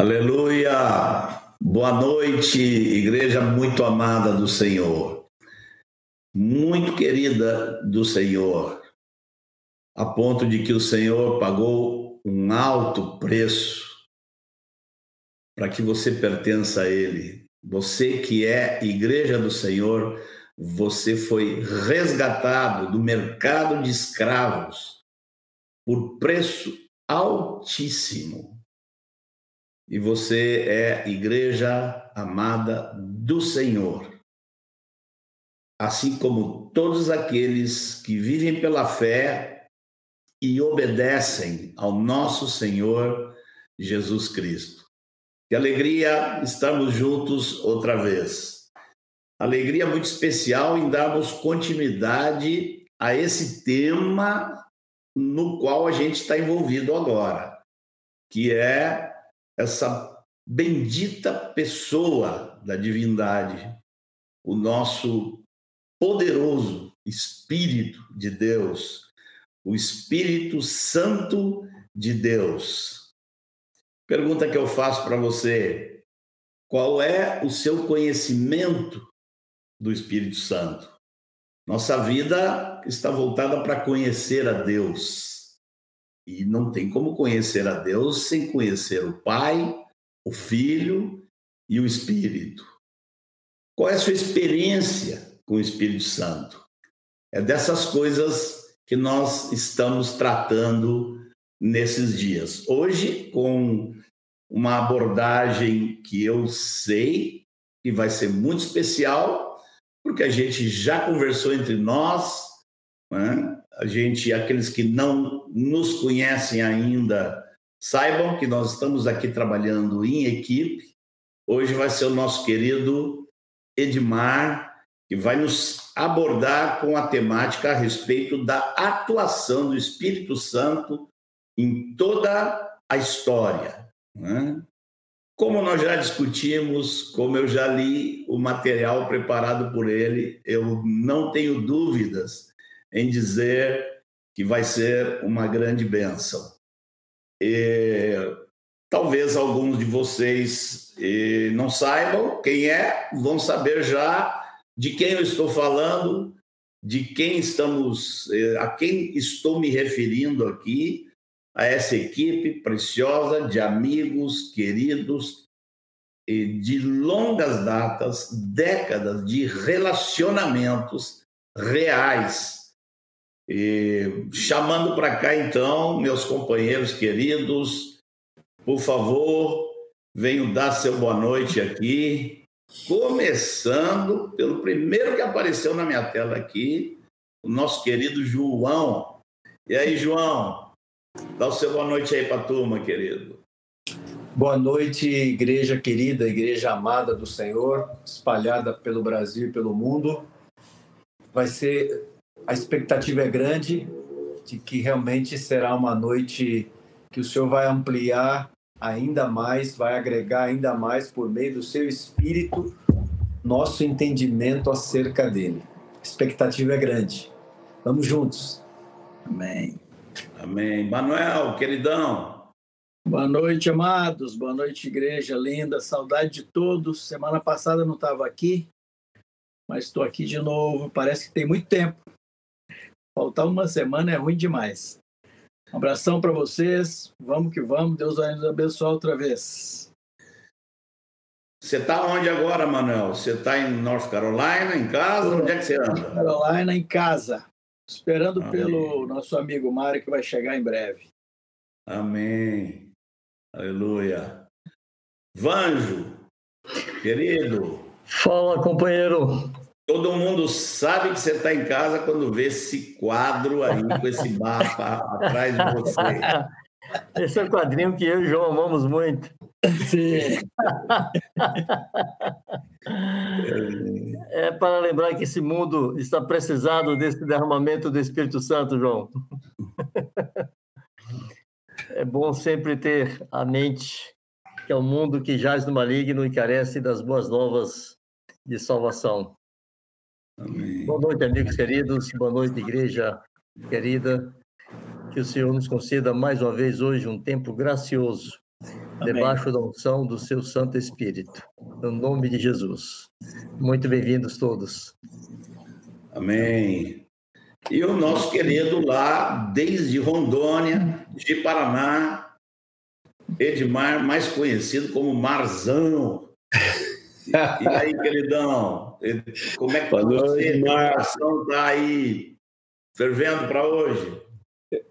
Aleluia! Boa noite, igreja muito amada do Senhor, muito querida do Senhor, a ponto de que o Senhor pagou um alto preço para que você pertença a Ele. Você que é igreja do Senhor, você foi resgatado do mercado de escravos por preço altíssimo e você é igreja amada do Senhor. Assim como todos aqueles que vivem pela fé e obedecem ao nosso Senhor Jesus Cristo. Que alegria estarmos juntos outra vez. Alegria muito especial em darmos continuidade a esse tema no qual a gente está envolvido agora, que é essa bendita pessoa da divindade, o nosso poderoso Espírito de Deus, o Espírito Santo de Deus. Pergunta que eu faço para você: qual é o seu conhecimento do Espírito Santo? Nossa vida está voltada para conhecer a Deus. E não tem como conhecer a Deus sem conhecer o Pai, o Filho e o Espírito. Qual é a sua experiência com o Espírito Santo? É dessas coisas que nós estamos tratando nesses dias. Hoje, com uma abordagem que eu sei que vai ser muito especial, porque a gente já conversou entre nós, né? A gente, aqueles que não nos conhecem ainda, saibam que nós estamos aqui trabalhando em equipe. Hoje vai ser o nosso querido Edmar, que vai nos abordar com a temática a respeito da atuação do Espírito Santo em toda a história. Né? Como nós já discutimos, como eu já li o material preparado por ele, eu não tenho dúvidas em dizer que vai ser uma grande bênção. E, talvez alguns de vocês e, não saibam quem é, vão saber já de quem eu estou falando, de quem estamos, a quem estou me referindo aqui, a essa equipe preciosa de amigos, queridos, de longas datas, décadas de relacionamentos reais e chamando para cá, então, meus companheiros queridos, por favor, venham dar seu boa noite aqui, começando pelo primeiro que apareceu na minha tela aqui, o nosso querido João. E aí, João, dá o seu boa noite aí para a turma, querido. Boa noite, igreja querida, igreja amada do Senhor, espalhada pelo Brasil e pelo mundo. Vai ser a expectativa é grande de que realmente será uma noite que o Senhor vai ampliar ainda mais, vai agregar ainda mais por meio do seu espírito nosso entendimento acerca dele. A expectativa é grande. Vamos juntos. Amém. Amém. Manuel, queridão. Boa noite, amados. Boa noite, igreja linda. Saudade de todos. Semana passada não estava aqui, mas estou aqui de novo. Parece que tem muito tempo. Faltar uma semana é ruim demais. Um abração para vocês. Vamos que vamos. Deus vai nos abençoar outra vez. Você está onde agora, Manuel? Você está em North Carolina, em casa? Onde é que você anda? North Carolina, em casa. Esperando Amém. pelo nosso amigo Mário, que vai chegar em breve. Amém. Aleluia. Vanjo, querido. Fala, companheiro. Todo mundo sabe que você está em casa quando vê esse quadro aí com esse mapa atrás de você. Esse é um quadrinho que eu e o João amamos muito. Sim. É para lembrar que esse mundo está precisado desse derramamento do Espírito Santo, João. É bom sempre ter a mente que é um mundo que jaz no maligno e carece das boas novas de salvação. Amém. Boa noite, amigos queridos. Boa noite, igreja querida. Que o Senhor nos conceda mais uma vez hoje um tempo gracioso debaixo da unção do seu Santo Espírito. No nome de Jesus. Muito bem-vindos todos. Amém. E o nosso querido lá, desde Rondônia, de Paraná, Edmar, mais conhecido como Marzão. E aí, queridão? Como é que Boa você, Edmar. está aí fervendo para hoje?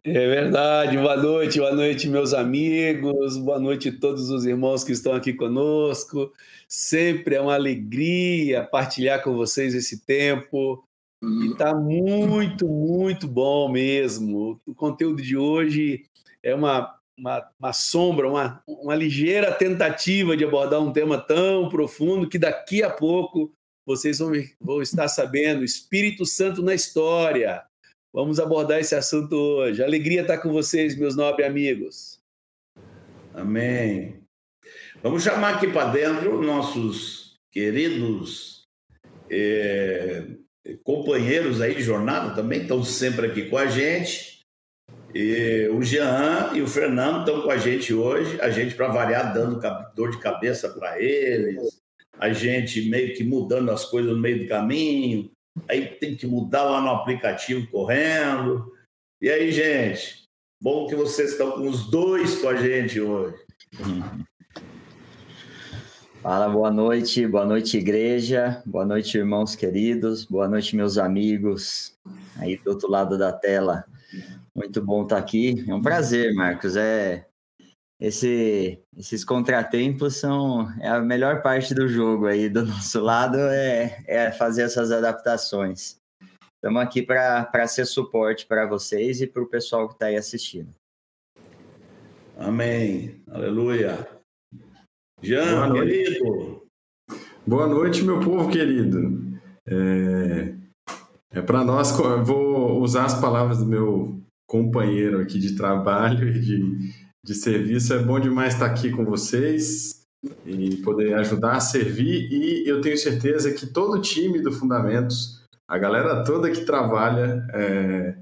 É verdade, boa noite, boa noite, meus amigos, boa noite a todos os irmãos que estão aqui conosco. Sempre é uma alegria partilhar com vocês esse tempo. E está muito, muito bom mesmo. O conteúdo de hoje é uma, uma, uma sombra, uma, uma ligeira tentativa de abordar um tema tão profundo que daqui a pouco vocês vão, vão estar sabendo. Espírito Santo na história. Vamos abordar esse assunto hoje. Alegria estar com vocês, meus nobres amigos. Amém. Vamos chamar aqui para dentro nossos queridos é, companheiros aí de jornada também, estão sempre aqui com a gente. E o Jean e o Fernando estão com a gente hoje, a gente, para variar, dando dor de cabeça para eles, a gente meio que mudando as coisas no meio do caminho, aí tem que mudar lá no aplicativo correndo. E aí, gente, bom que vocês estão com os dois com a gente hoje. Fala, boa noite, boa noite, igreja, boa noite, irmãos queridos, boa noite, meus amigos aí do outro lado da tela. Muito bom estar aqui, é um prazer, Marcos. É esse, esses contratempos são é a melhor parte do jogo aí do nosso lado é, é fazer essas adaptações. Estamos aqui para ser suporte para vocês e para o pessoal que está aí assistindo. Amém. Aleluia. Jean, Boa querido. Boa noite, meu povo querido. É, é para nós, vou usar as palavras do meu companheiro aqui de trabalho e de, de serviço. É bom demais estar aqui com vocês e poder ajudar a servir. E eu tenho certeza que todo o time do Fundamentos, a galera toda que trabalha é,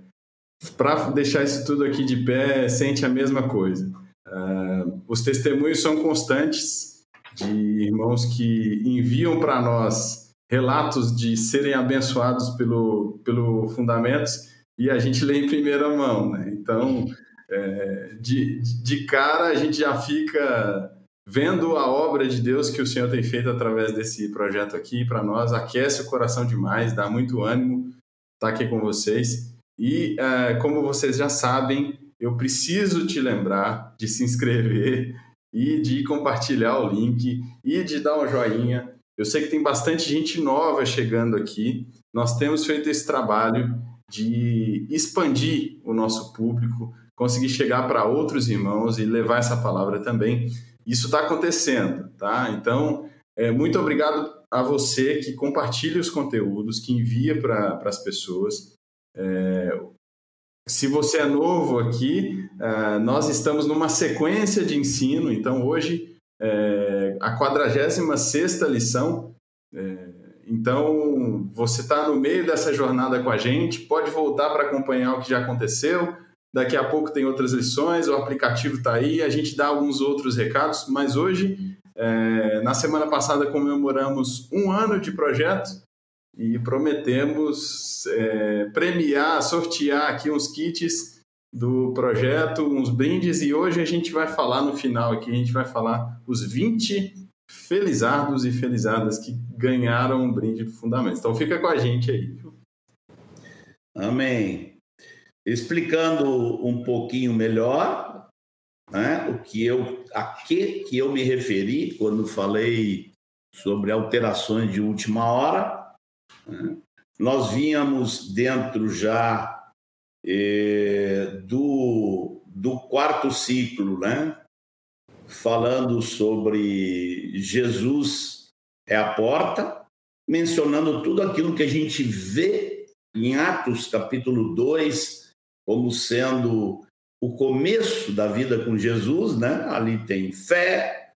para deixar isso tudo aqui de pé, sente a mesma coisa. Uh, os testemunhos são constantes de irmãos que enviam para nós relatos de serem abençoados pelo, pelo Fundamentos e a gente lê em primeira mão. Né? Então, é, de, de cara a gente já fica vendo a obra de Deus que o Senhor tem feito através desse projeto aqui para nós, aquece o coração demais, dá muito ânimo estar aqui com vocês. E é, como vocês já sabem, eu preciso te lembrar de se inscrever e de compartilhar o link e de dar um joinha. Eu sei que tem bastante gente nova chegando aqui. Nós temos feito esse trabalho de expandir o nosso público, conseguir chegar para outros irmãos e levar essa palavra também. Isso está acontecendo, tá? Então, é, muito obrigado a você que compartilha os conteúdos, que envia para as pessoas. É, se você é novo aqui, é, nós estamos numa sequência de ensino, então hoje é a 46 lição. É, então, você está no meio dessa jornada com a gente, pode voltar para acompanhar o que já aconteceu, Daqui a pouco tem outras lições, o aplicativo está aí, a gente dá alguns outros recados, mas hoje, é, na semana passada, comemoramos um ano de projeto e prometemos é, premiar, sortear aqui uns kits do projeto, uns brindes, e hoje a gente vai falar no final aqui, a gente vai falar os 20 felizardos e felizadas que ganharam um brinde do Fundamentos. Então fica com a gente aí. Amém explicando um pouquinho melhor né, o que eu, a que, que eu me referi quando falei sobre alterações de última hora. Né? Nós vínhamos dentro já eh, do, do quarto ciclo, né? falando sobre Jesus é a porta, mencionando tudo aquilo que a gente vê em Atos capítulo 2, como sendo o começo da vida com Jesus, né? Ali tem fé,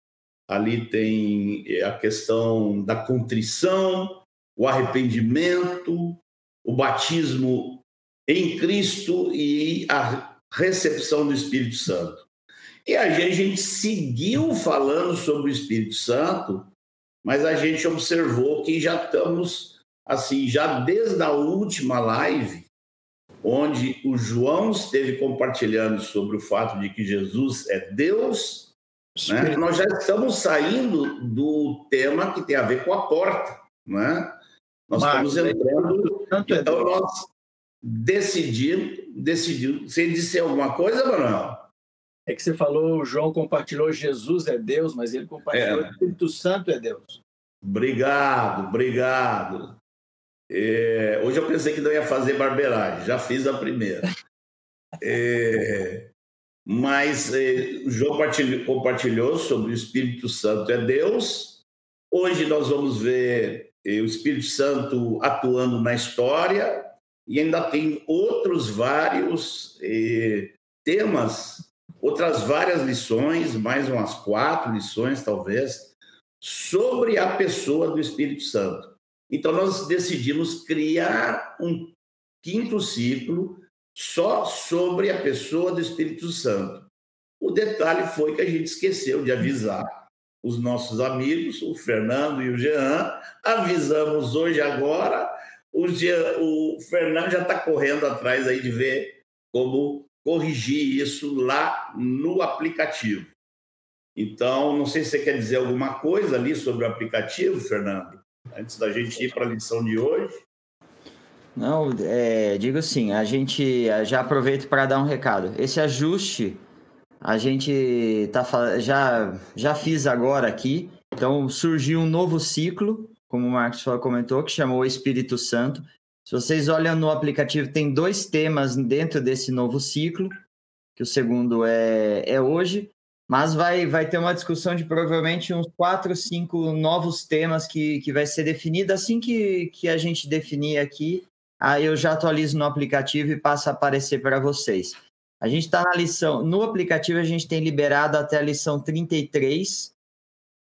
ali tem eh, a questão da contrição, o arrependimento, o batismo em Cristo e a recepção do Espírito Santo. E a gente, a gente seguiu falando sobre o Espírito Santo, mas a gente observou que já estamos, assim, já desde a última live, onde o João esteve compartilhando sobre o fato de que Jesus é Deus, né? nós já estamos saindo do tema que tem a ver com a porta. Né? Nós Marcos, estamos entrando. Então, nós decidimos. decidimos. Você disse alguma coisa, Manuel? É que você falou, o João compartilhou Jesus é Deus, mas ele compartilhou é. o Espírito Santo é Deus. Obrigado, obrigado. É, hoje eu pensei que não ia fazer barbeiragem, já fiz a primeira. É, mas é, o João compartilhou, compartilhou sobre o Espírito Santo é Deus. Hoje nós vamos ver é, o Espírito Santo atuando na história e ainda tem outros vários é, temas outras várias lições, mais umas quatro lições, talvez, sobre a pessoa do Espírito Santo. Então, nós decidimos criar um quinto ciclo só sobre a pessoa do Espírito Santo. O detalhe foi que a gente esqueceu de avisar os nossos amigos, o Fernando e o Jean. Avisamos hoje, agora. O, Jean, o Fernando já está correndo atrás aí de ver como corrigir isso lá no aplicativo. Então, não sei se você quer dizer alguma coisa ali sobre o aplicativo, Fernando, antes da gente ir para a lição de hoje. Não, é, digo assim, a gente já aproveito para dar um recado. Esse ajuste a gente tá já já fiz agora aqui. Então surgiu um novo ciclo, como o Marcos comentou, que chamou Espírito Santo. Se vocês olham no aplicativo, tem dois temas dentro desse novo ciclo, que o segundo é, é hoje, mas vai, vai ter uma discussão de provavelmente uns quatro, cinco novos temas que, que vai ser definido assim que, que a gente definir aqui. Aí eu já atualizo no aplicativo e passo a aparecer para vocês. A gente está na lição, no aplicativo a gente tem liberado até a lição 33,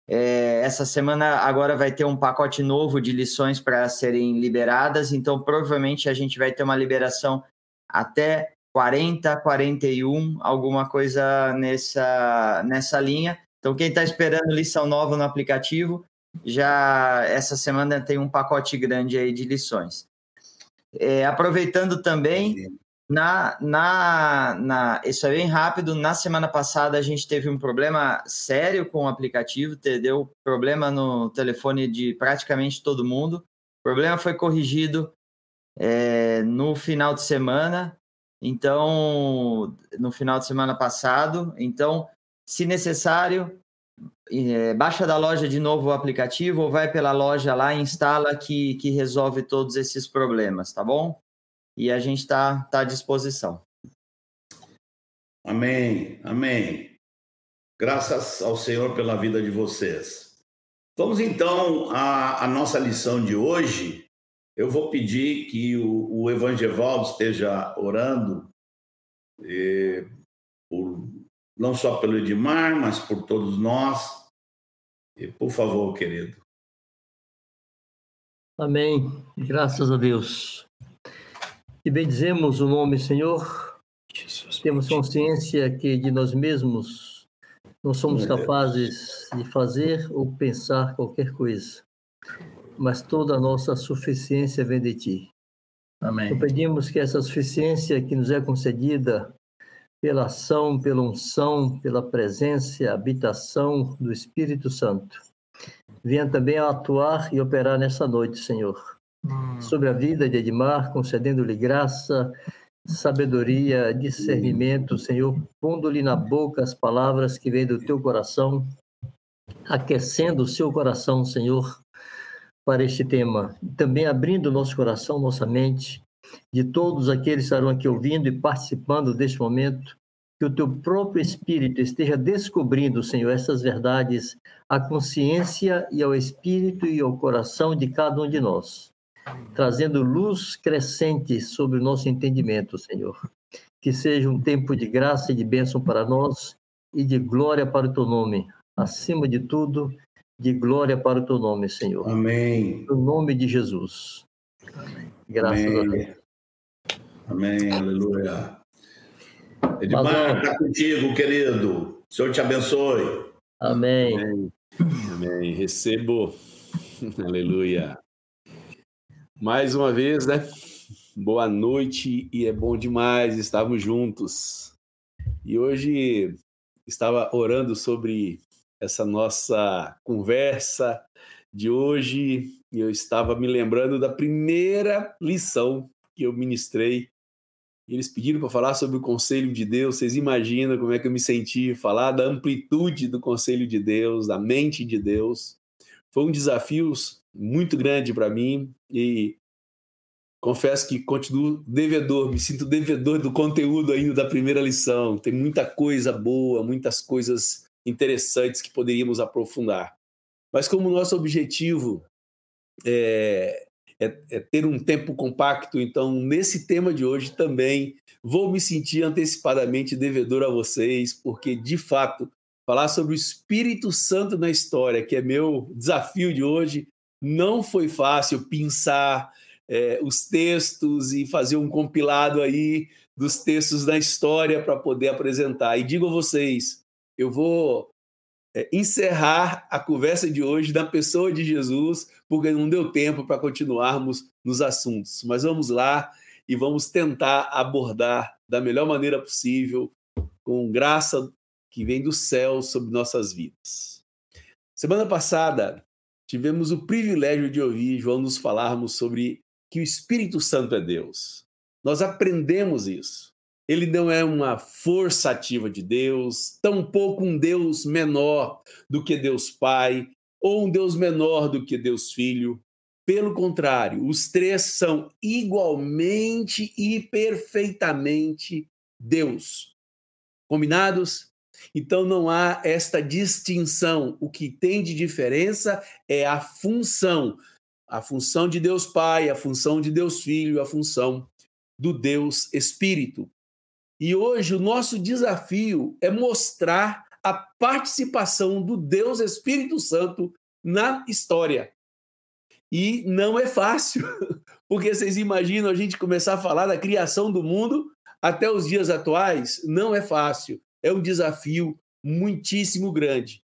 é, essa semana agora vai ter um pacote novo de lições para serem liberadas, então provavelmente a gente vai ter uma liberação até 40, 41, alguma coisa nessa, nessa linha. Então, quem está esperando lição nova no aplicativo, já essa semana tem um pacote grande aí de lições. É, aproveitando também, na, na, na, isso é bem rápido. Na semana passada a gente teve um problema sério com o aplicativo, deu problema no telefone de praticamente todo mundo. O problema foi corrigido é, no final de semana, então, no final de semana passado. Então, se necessário, é, baixa da loja de novo o aplicativo ou vai pela loja lá e instala que, que resolve todos esses problemas, tá bom? e a gente está tá à disposição. Amém, amém. Graças ao Senhor pela vida de vocês. Vamos então à, à nossa lição de hoje. Eu vou pedir que o, o Evangevaldo esteja orando, e, por, não só pelo Edmar, mas por todos nós. E, por favor, querido. Amém. Graças a Deus. E bendizemos o nome Senhor. Jesus, Temos consciência que de nós mesmos não somos capazes de fazer ou pensar qualquer coisa, mas toda a nossa suficiência vem de Ti. Amém. Então, pedimos que essa suficiência que nos é concedida pela ação, pela unção, pela presença e habitação do Espírito Santo, venha também a atuar e operar nessa noite, Senhor Hum. sobre a vida de Edmar, concedendo-lhe graça, sabedoria, discernimento, Senhor, pondo-lhe na boca as palavras que vêm do teu coração, aquecendo o seu coração, Senhor, para este tema. Também abrindo nosso coração, nossa mente, de todos aqueles que estarão aqui ouvindo e participando deste momento, que o teu próprio Espírito esteja descobrindo, Senhor, essas verdades à consciência e ao espírito e ao coração de cada um de nós trazendo luz crescente sobre o nosso entendimento, Senhor. Que seja um tempo de graça e de bênção para nós e de glória para o teu nome. Acima de tudo, de glória para o teu nome, Senhor. Amém. No nome de Jesus. Amém. Graças Amém. a Deus. Amém, aleluia. Edmar, está contigo, querido. O Senhor te abençoe. Amém. Amém. Amém. Recebo. Aleluia. Mais uma vez, né? Boa noite e é bom demais estarmos juntos. E hoje estava orando sobre essa nossa conversa de hoje eu estava me lembrando da primeira lição que eu ministrei. Eles pediram para falar sobre o conselho de Deus. Vocês imaginam como é que eu me senti falar da amplitude do conselho de Deus, da mente de Deus. Foi um desafio muito grande para mim e confesso que continuo devedor, me sinto devedor do conteúdo ainda da primeira lição. Tem muita coisa boa, muitas coisas interessantes que poderíamos aprofundar. Mas como nosso objetivo é, é, é, ter um tempo compacto, então nesse tema de hoje também vou me sentir antecipadamente devedor a vocês, porque de fato falar sobre o Espírito Santo na história, que é meu desafio de hoje, não foi fácil pensar é, os textos e fazer um compilado aí dos textos da história para poder apresentar. E digo a vocês, eu vou é, encerrar a conversa de hoje na pessoa de Jesus, porque não deu tempo para continuarmos nos assuntos. Mas vamos lá e vamos tentar abordar da melhor maneira possível, com graça que vem do céu sobre nossas vidas. Semana passada, tivemos o privilégio de ouvir João nos falarmos sobre que o Espírito Santo é Deus. Nós aprendemos isso. Ele não é uma força ativa de Deus, tampouco um Deus menor do que Deus Pai, ou um Deus menor do que Deus Filho. Pelo contrário, os três são igualmente e perfeitamente Deus. Combinados? Então não há esta distinção. O que tem de diferença é a função. A função de Deus Pai, a função de Deus Filho, a função do Deus Espírito. E hoje o nosso desafio é mostrar a participação do Deus Espírito Santo na história. E não é fácil, porque vocês imaginam a gente começar a falar da criação do mundo até os dias atuais? Não é fácil. É um desafio muitíssimo grande.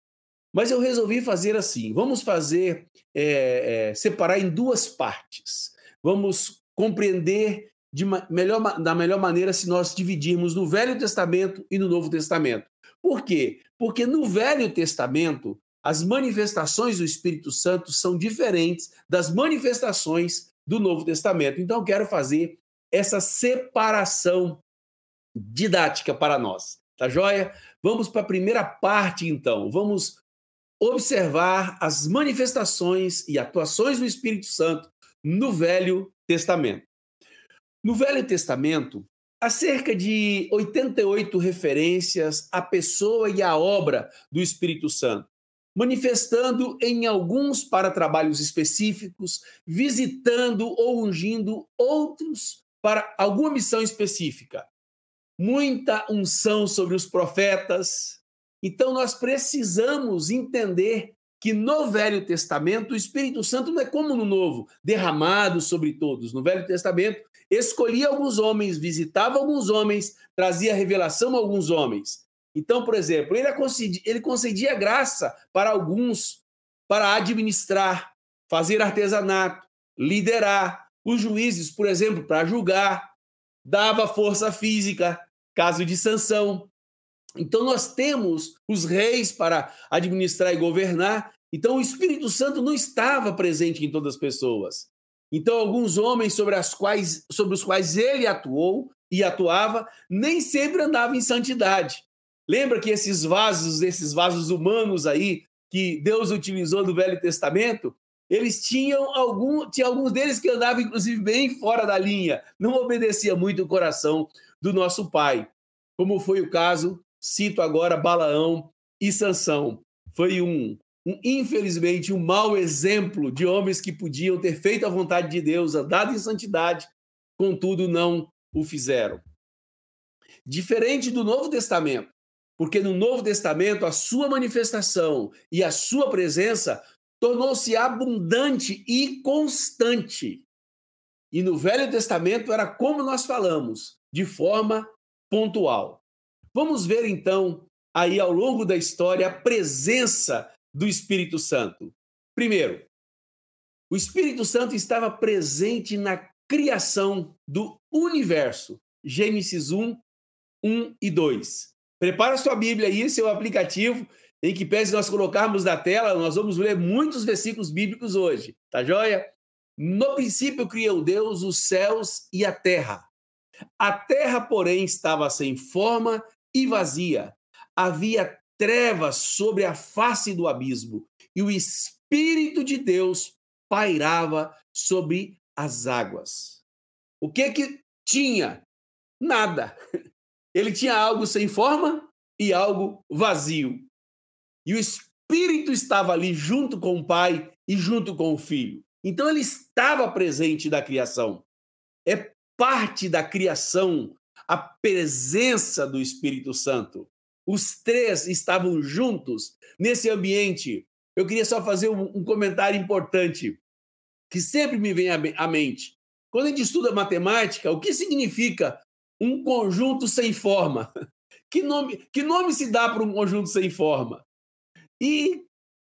Mas eu resolvi fazer assim: vamos fazer, é, é, separar em duas partes. Vamos compreender de melhor, da melhor maneira se nós dividirmos no Velho Testamento e no Novo Testamento. Por quê? Porque no Velho Testamento, as manifestações do Espírito Santo são diferentes das manifestações do Novo Testamento. Então, eu quero fazer essa separação didática para nós. Tá joia? Vamos para a primeira parte, então. Vamos observar as manifestações e atuações do Espírito Santo no Velho Testamento. No Velho Testamento, há cerca de 88 referências à pessoa e à obra do Espírito Santo, manifestando em alguns para trabalhos específicos, visitando ou ungindo outros para alguma missão específica. Muita unção sobre os profetas. Então, nós precisamos entender que no Velho Testamento o Espírito Santo não é como no Novo, derramado sobre todos. No Velho Testamento, escolhia alguns homens, visitava alguns homens, trazia revelação a alguns homens. Então, por exemplo, ele concedia, ele concedia graça para alguns para administrar, fazer artesanato, liderar. Os juízes, por exemplo, para julgar, dava força física, caso de sanção, então nós temos os reis para administrar e governar. Então o Espírito Santo não estava presente em todas as pessoas. Então alguns homens sobre, as quais, sobre os quais ele atuou e atuava, nem sempre andavam em santidade. Lembra que esses vasos, esses vasos humanos aí que Deus utilizou no Velho Testamento, eles tinham algum, tinha alguns deles que andavam inclusive bem fora da linha, não obedecia muito o coração do nosso pai, como foi o caso Cito agora Balaão e Sansão. Foi um, um, infelizmente, um mau exemplo de homens que podiam ter feito a vontade de Deus, andado em santidade, contudo não o fizeram. Diferente do Novo Testamento, porque no Novo Testamento a sua manifestação e a sua presença tornou-se abundante e constante. E no Velho Testamento era como nós falamos, de forma pontual. Vamos ver então aí ao longo da história a presença do Espírito Santo. Primeiro, o Espírito Santo estava presente na criação do universo. Gênesis 1, 1 e 2. Prepara sua Bíblia aí, seu aplicativo, em que pese nós colocarmos na tela, nós vamos ler muitos versículos bíblicos hoje, tá joia? No princípio criou Deus os céus e a terra. A terra, porém, estava sem forma e vazia. Havia trevas sobre a face do abismo, e o Espírito de Deus pairava sobre as águas. O que que tinha? Nada. Ele tinha algo sem forma e algo vazio. E o Espírito estava ali junto com o Pai e junto com o Filho. Então ele estava presente da criação. É parte da criação a presença do Espírito Santo. Os três estavam juntos nesse ambiente. Eu queria só fazer um, comentário importante que sempre me vem à mente. Quando a gente estuda matemática, o que significa um conjunto sem forma? Que nome, que nome se dá para um conjunto sem forma? E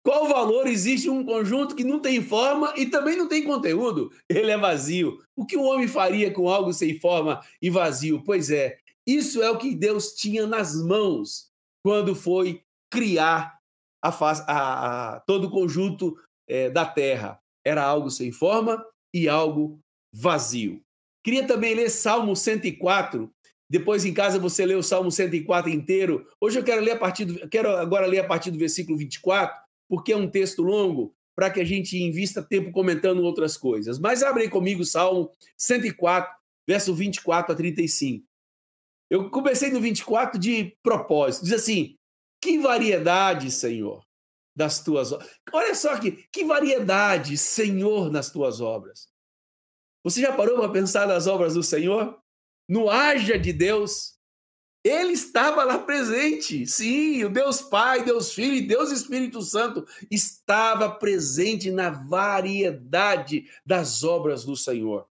qual valor existe um conjunto que não tem forma e também não tem conteúdo? Ele é vazio. O que o homem faria com algo sem forma e vazio? Pois é, isso é o que Deus tinha nas mãos quando foi criar a, a, a todo o conjunto é, da terra. Era algo sem forma e algo vazio. Queria também ler Salmo 104. Depois em casa você lê o Salmo 104 inteiro. Hoje eu quero ler a partir do, quero agora ler a partir do versículo 24, porque é um texto longo para que a gente invista tempo comentando outras coisas. Mas abre aí comigo Salmo 104, verso 24 a 35. Eu comecei no 24 de propósito. Diz assim: Que variedade, Senhor, das tuas obras. Olha só que, que variedade, Senhor, nas tuas obras. Você já parou para pensar nas obras do Senhor? No haja de Deus? Ele estava lá presente. Sim, o Deus Pai, Deus Filho e Deus Espírito Santo estava presente na variedade das obras do Senhor.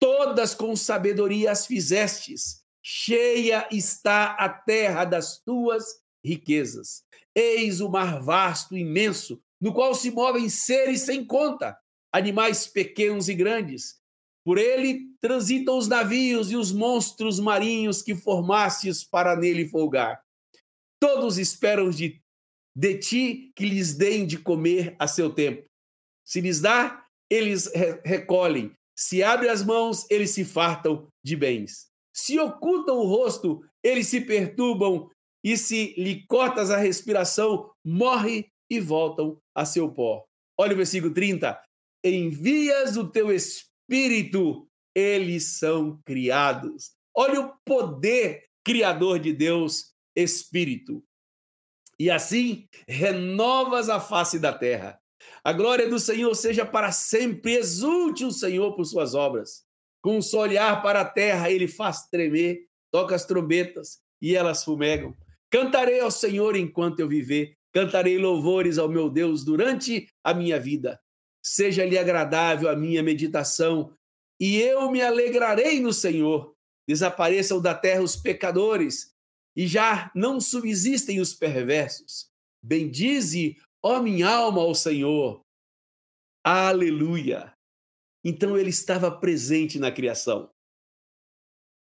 Todas com sabedoria as fizestes. Cheia está a terra das tuas riquezas. Eis o mar vasto, imenso, no qual se movem seres sem conta, animais pequenos e grandes por ele transitam os navios e os monstros marinhos que formastes para nele folgar. Todos esperam de, de ti que lhes deem de comer a seu tempo. Se lhes dá, eles re recolhem. Se abre as mãos, eles se fartam de bens. Se ocultam o rosto, eles se perturbam. E se lhe cortas a respiração, morre e voltam a seu pó. Olha o versículo 30. Envias o teu espírito espírito eles são criados. Olha o poder criador de Deus, espírito. E assim renovas a face da terra. A glória do Senhor seja para sempre, exulte o Senhor por suas obras. Com um só olhar para a terra, ele faz tremer, toca as trombetas e elas fumegam. Cantarei ao Senhor enquanto eu viver, cantarei louvores ao meu Deus durante a minha vida seja-lhe agradável a minha meditação, e eu me alegrarei no Senhor. Desapareçam da terra os pecadores, e já não subsistem os perversos. Bendize, ó minha alma, ao Senhor. Aleluia! Então ele estava presente na criação.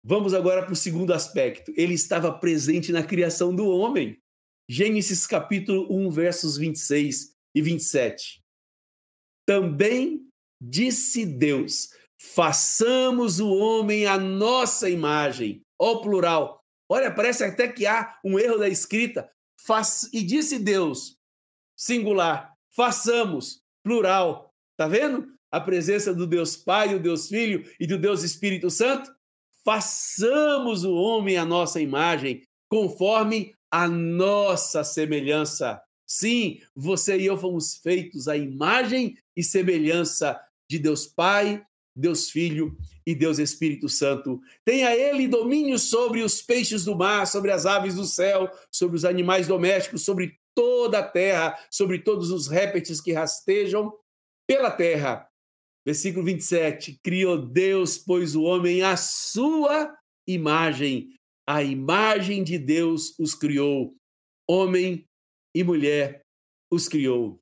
Vamos agora para o segundo aspecto. Ele estava presente na criação do homem. Gênesis capítulo 1, versos 26 e 27. Também disse Deus: façamos o homem à nossa imagem. Ó plural. Olha, parece até que há um erro da escrita. Faz... E disse Deus, singular, façamos, plural. Tá vendo? A presença do Deus Pai, do Deus Filho e do Deus Espírito Santo. Façamos o homem à nossa imagem, conforme a nossa semelhança. Sim, você e eu fomos feitos à imagem e semelhança de Deus Pai, Deus Filho e Deus Espírito Santo. Tenha ele domínio sobre os peixes do mar, sobre as aves do céu, sobre os animais domésticos, sobre toda a terra, sobre todos os répteis que rastejam pela terra. Versículo 27. Criou Deus, pois o homem à sua imagem, a imagem de Deus os criou. homem e mulher os criou.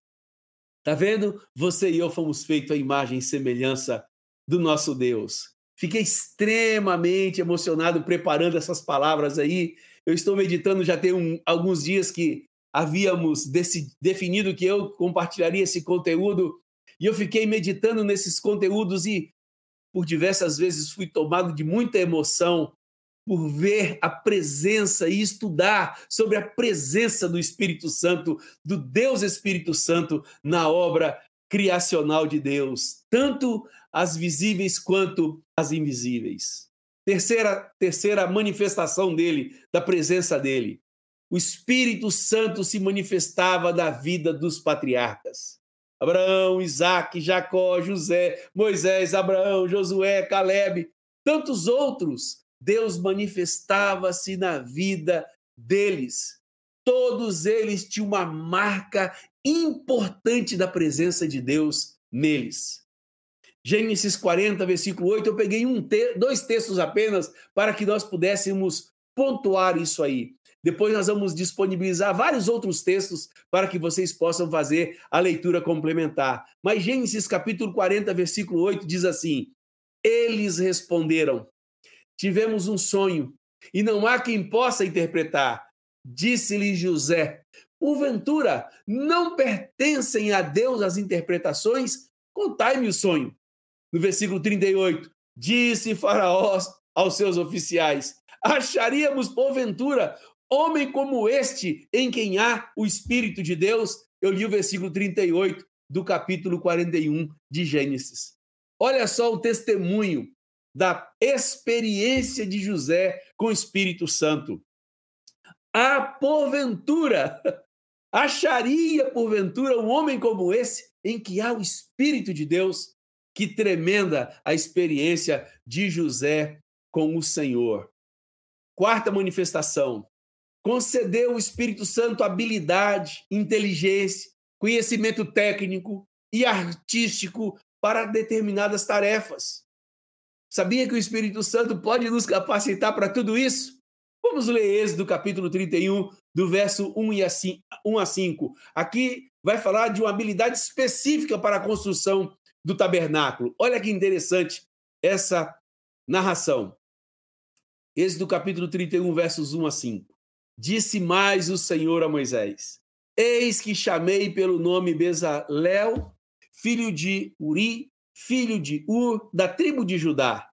Tá vendo? Você e eu fomos feitos à imagem e semelhança do nosso Deus. Fiquei extremamente emocionado preparando essas palavras aí. Eu estou meditando já tem um, alguns dias que havíamos definido que eu compartilharia esse conteúdo e eu fiquei meditando nesses conteúdos e por diversas vezes fui tomado de muita emoção por ver a presença e estudar sobre a presença do Espírito Santo, do Deus Espírito Santo na obra criacional de Deus, tanto as visíveis quanto as invisíveis. Terceira, terceira manifestação dele, da presença dele. O Espírito Santo se manifestava da vida dos patriarcas. Abraão, Isaac, Jacó, José, Moisés, Abraão, Josué, Caleb, tantos outros, Deus manifestava-se na vida deles. Todos eles tinham uma marca importante da presença de Deus neles. Gênesis 40, versículo 8, eu peguei um te dois textos apenas para que nós pudéssemos pontuar isso aí. Depois nós vamos disponibilizar vários outros textos para que vocês possam fazer a leitura complementar. Mas Gênesis capítulo 40, versículo 8 diz assim: Eles responderam: Tivemos um sonho e não há quem possa interpretar. Disse-lhe José: Porventura, não pertencem a Deus as interpretações? Contai-me o sonho no versículo 38, disse Faraó aos seus oficiais: Acharíamos, porventura, homem como este, em quem há o Espírito de Deus? Eu li o versículo 38 do capítulo 41 de Gênesis. Olha só o testemunho da experiência de José com o Espírito Santo. A porventura, acharia porventura um homem como esse, em que há o Espírito de Deus? Que tremenda a experiência de José com o Senhor. Quarta manifestação: concedeu o Espírito Santo habilidade, inteligência, conhecimento técnico e artístico para determinadas tarefas. Sabia que o Espírito Santo pode nos capacitar para tudo isso? Vamos ler Êxodo capítulo 31, do verso 1 a 5. Aqui vai falar de uma habilidade específica para a construção do tabernáculo. Olha que interessante essa narração. Esse do capítulo 31, versos 1 a 5. Disse mais o Senhor a Moisés: Eis que chamei pelo nome Bezalel, filho de Uri, filho de Ur, da tribo de Judá,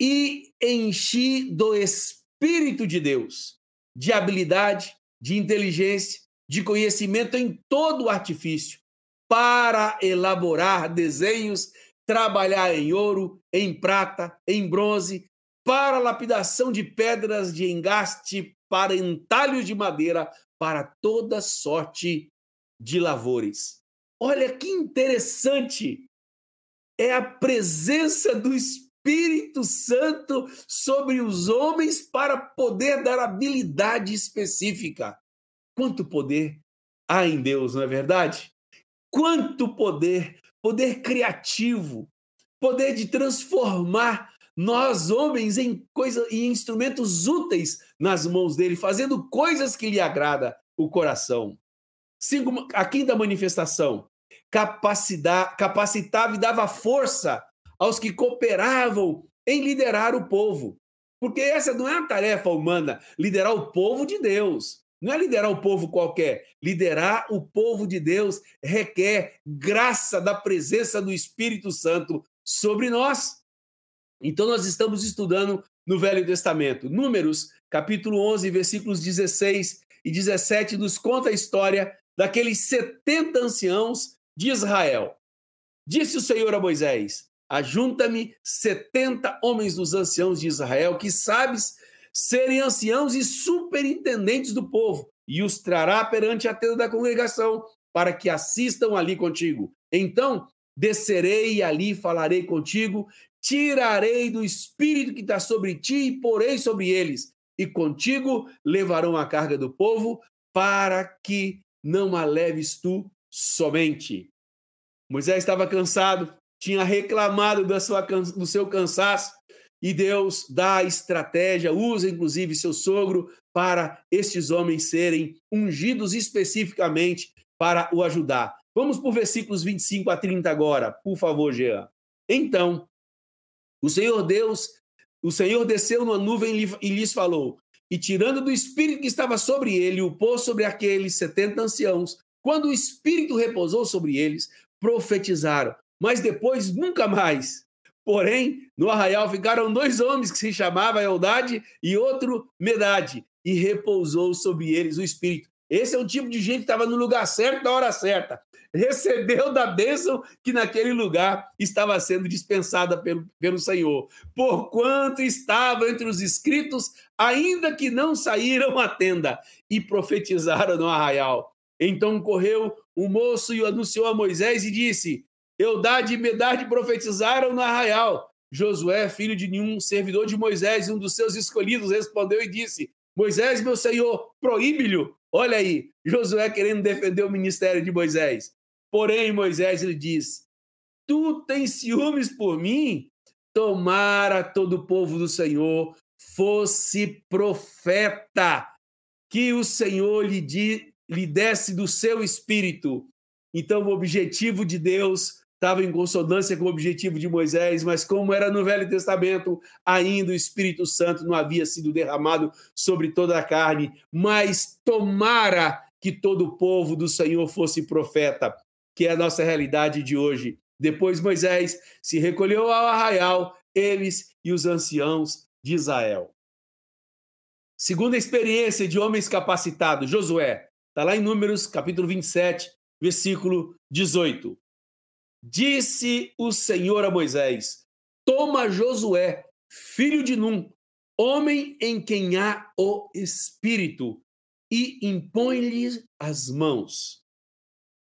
e enchi do Espírito de Deus, de habilidade, de inteligência, de conhecimento em todo o artifício, para elaborar desenhos, trabalhar em ouro, em prata, em bronze, para lapidação de pedras de engaste, para entalhos de madeira, para toda sorte de lavores. Olha que interessante! É a presença do Espírito Santo sobre os homens para poder dar habilidade específica. Quanto poder há em Deus, não é verdade? Quanto poder, poder criativo, poder de transformar nós homens em coisa em instrumentos úteis nas mãos dele, fazendo coisas que lhe agrada o coração. Cinco, a quinta manifestação, capacitava e dava força aos que cooperavam em liderar o povo. Porque essa não é uma tarefa humana, liderar o povo de Deus. Não é liderar o povo qualquer. Liderar o povo de Deus requer graça da presença do Espírito Santo sobre nós. Então, nós estamos estudando no Velho Testamento. Números, capítulo 11, versículos 16 e 17, nos conta a história daqueles 70 anciãos de Israel. Disse o Senhor a Moisés: Ajunta-me 70 homens dos anciãos de Israel, que sabes serem anciãos e superintendentes do povo, e os trará perante a tenda da congregação, para que assistam ali contigo. Então descerei e ali falarei contigo, tirarei do espírito que está sobre ti e porei sobre eles, e contigo levarão a carga do povo, para que não a leves tu somente. Moisés estava cansado, tinha reclamado da sua, do seu cansaço, e Deus dá estratégia, usa inclusive seu sogro para estes homens serem ungidos especificamente para o ajudar. Vamos para o versículos 25 a 30 agora, por favor, Jean. Então, o Senhor Deus, o Senhor desceu numa nuvem e lhes falou: E tirando do espírito que estava sobre ele, o pôs sobre aqueles setenta anciãos. Quando o espírito repousou sobre eles, profetizaram, mas depois nunca mais. Porém, no arraial ficaram dois homens que se chamavam Eldade e outro Medade, e repousou sobre eles o espírito. Esse é o tipo de gente que estava no lugar certo, na hora certa. Recebeu da bênção que naquele lugar estava sendo dispensada pelo, pelo Senhor. Porquanto estava entre os escritos, ainda que não saíram à tenda, e profetizaram no arraial. Então correu o moço e o anunciou a Moisés e disse: Eudade e Medade profetizaram no arraial. Josué, filho de nenhum servidor de Moisés, um dos seus escolhidos, respondeu e disse: Moisés, meu senhor, proíbe-lhe. Olha aí, Josué querendo defender o ministério de Moisés. Porém, Moisés lhe diz: Tu tens ciúmes por mim? Tomara todo o povo do Senhor fosse profeta, que o Senhor lhe, di, lhe desse do seu espírito. Então, o objetivo de Deus estava em consonância com o objetivo de Moisés, mas como era no Velho Testamento, ainda o Espírito Santo não havia sido derramado sobre toda a carne, mas tomara que todo o povo do Senhor fosse profeta, que é a nossa realidade de hoje. Depois Moisés se recolheu ao arraial, eles e os anciãos de Israel. Segunda experiência de homens capacitados, Josué, está lá em Números, capítulo 27, versículo 18. Disse o Senhor a Moisés: Toma Josué, filho de Num, homem em quem há o Espírito, e impõe-lhe as mãos.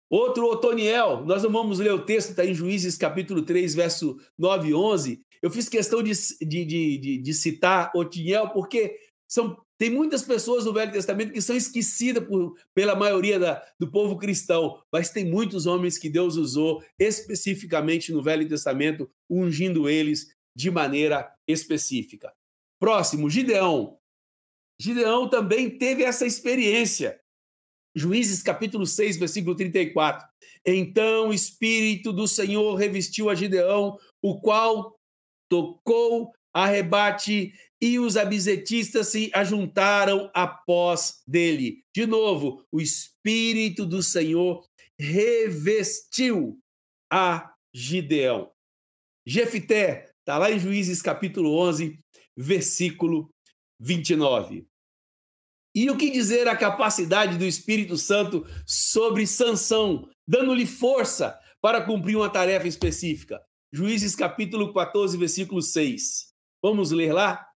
Outro Otoniel, nós não vamos ler o texto, está em Juízes capítulo 3, verso 9 e 11. Eu fiz questão de, de, de, de citar Otoniel porque são tem muitas pessoas no Velho Testamento que são esquecidas por, pela maioria da, do povo cristão, mas tem muitos homens que Deus usou especificamente no Velho Testamento, ungindo eles de maneira específica. Próximo, Gideão. Gideão também teve essa experiência. Juízes capítulo 6, versículo 34. Então o Espírito do Senhor revestiu a Gideão, o qual tocou a rebate e os abisetistas se ajuntaram após dele. De novo, o Espírito do Senhor revestiu a Gideão. Jefité, está lá em Juízes capítulo 11, versículo 29. E o que dizer a capacidade do Espírito Santo sobre Sansão, dando-lhe força para cumprir uma tarefa específica? Juízes capítulo 14, versículo 6. Vamos ler lá?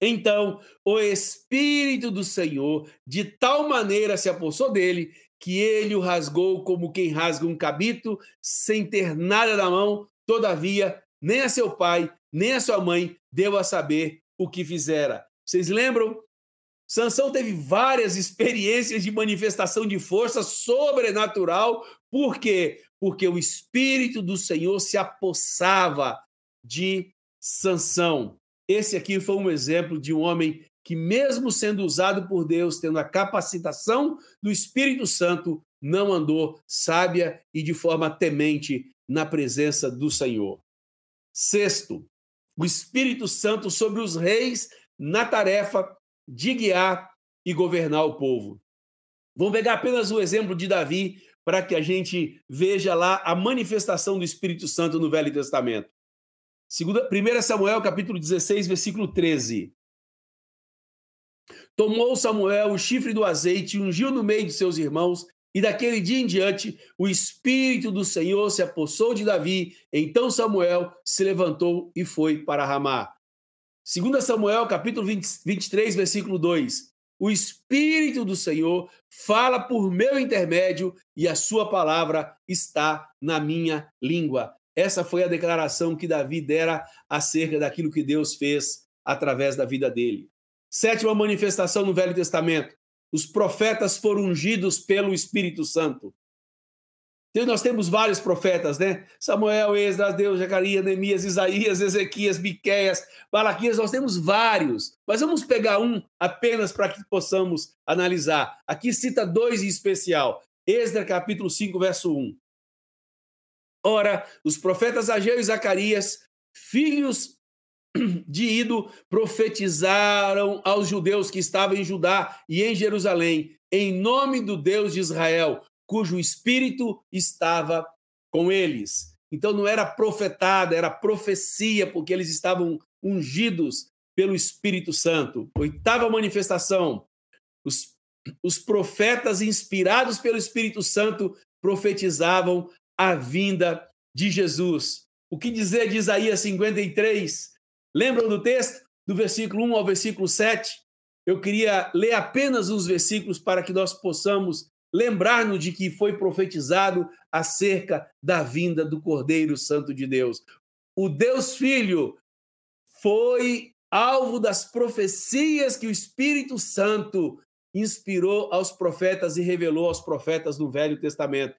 Então, o Espírito do Senhor de tal maneira se apossou dele que ele o rasgou como quem rasga um cabito, sem ter nada na mão. Todavia, nem a seu pai, nem a sua mãe deu a saber o que fizera. Vocês lembram? Sansão teve várias experiências de manifestação de força sobrenatural. Por quê? Porque o Espírito do Senhor se apossava de Sansão. Esse aqui foi um exemplo de um homem que, mesmo sendo usado por Deus, tendo a capacitação do Espírito Santo, não andou sábia e de forma temente na presença do Senhor. Sexto, o Espírito Santo sobre os reis na tarefa de guiar e governar o povo. Vamos pegar apenas o exemplo de Davi para que a gente veja lá a manifestação do Espírito Santo no Velho Testamento. Segunda, 1 Samuel, capítulo 16, versículo 13. Tomou Samuel o chifre do azeite ungiu no meio de seus irmãos, e daquele dia em diante o Espírito do Senhor se apossou de Davi. Então Samuel se levantou e foi para Ramá. 2 Samuel, capítulo 20, 23, versículo 2. O Espírito do Senhor fala por meu intermédio e a sua palavra está na minha língua. Essa foi a declaração que Davi dera acerca daquilo que Deus fez através da vida dele. Sétima manifestação no Velho Testamento: os profetas foram ungidos pelo Espírito Santo. Então, nós temos vários profetas, né? Samuel, Esdras, Deus, Zacarias, Neemias, Isaías, Ezequias, Miqueias, Malaquias, nós temos vários. Mas vamos pegar um apenas para que possamos analisar. Aqui cita dois em especial. Esdras, capítulo 5, verso 1. Ora, os profetas Ageu e Zacarias, filhos de Ido, profetizaram aos judeus que estavam em Judá e em Jerusalém, em nome do Deus de Israel, cujo espírito estava com eles. Então não era profetada, era profecia, porque eles estavam ungidos pelo Espírito Santo. Oitava manifestação: os, os profetas inspirados pelo Espírito Santo profetizavam a vinda de Jesus. O que dizer de Isaías 53? Lembram do texto? Do versículo 1 ao versículo 7? Eu queria ler apenas os versículos para que nós possamos lembrar-nos de que foi profetizado acerca da vinda do Cordeiro Santo de Deus. O Deus Filho foi alvo das profecias que o Espírito Santo inspirou aos profetas e revelou aos profetas no Velho Testamento.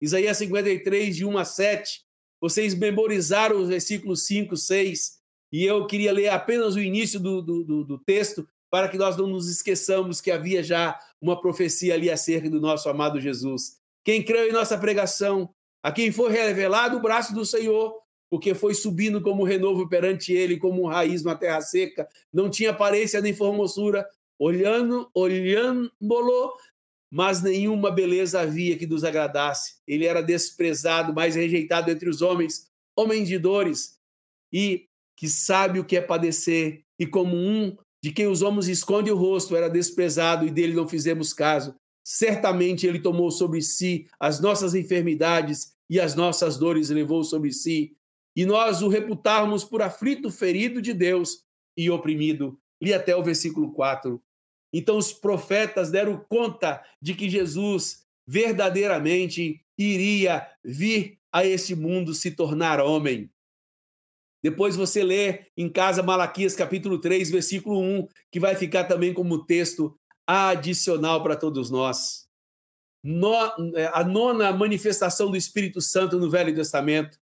Isaías 53, de 1 a 7. Vocês memorizaram os versículos 5, 6, e eu queria ler apenas o início do, do, do texto para que nós não nos esqueçamos que havia já uma profecia ali acerca do nosso amado Jesus. Quem creu em nossa pregação, a quem foi revelado o braço do Senhor, porque foi subindo como renovo perante ele, como um raiz na terra seca, não tinha aparência nem formosura, olhando, olhando-lo, mas nenhuma beleza havia que nos agradasse. Ele era desprezado, mais rejeitado entre os homens, homem de dores, e que sabe o que é padecer, e como um de quem os homens escondem o rosto, era desprezado e dele não fizemos caso. Certamente ele tomou sobre si as nossas enfermidades e as nossas dores levou sobre si. E nós o reputarmos por aflito, ferido de Deus e oprimido. Li até o versículo 4. Então os profetas deram conta de que Jesus verdadeiramente iria vir a este mundo se tornar homem. Depois você lê em casa Malaquias capítulo 3, versículo 1, que vai ficar também como texto adicional para todos nós. No, é, a nona manifestação do Espírito Santo no Velho Testamento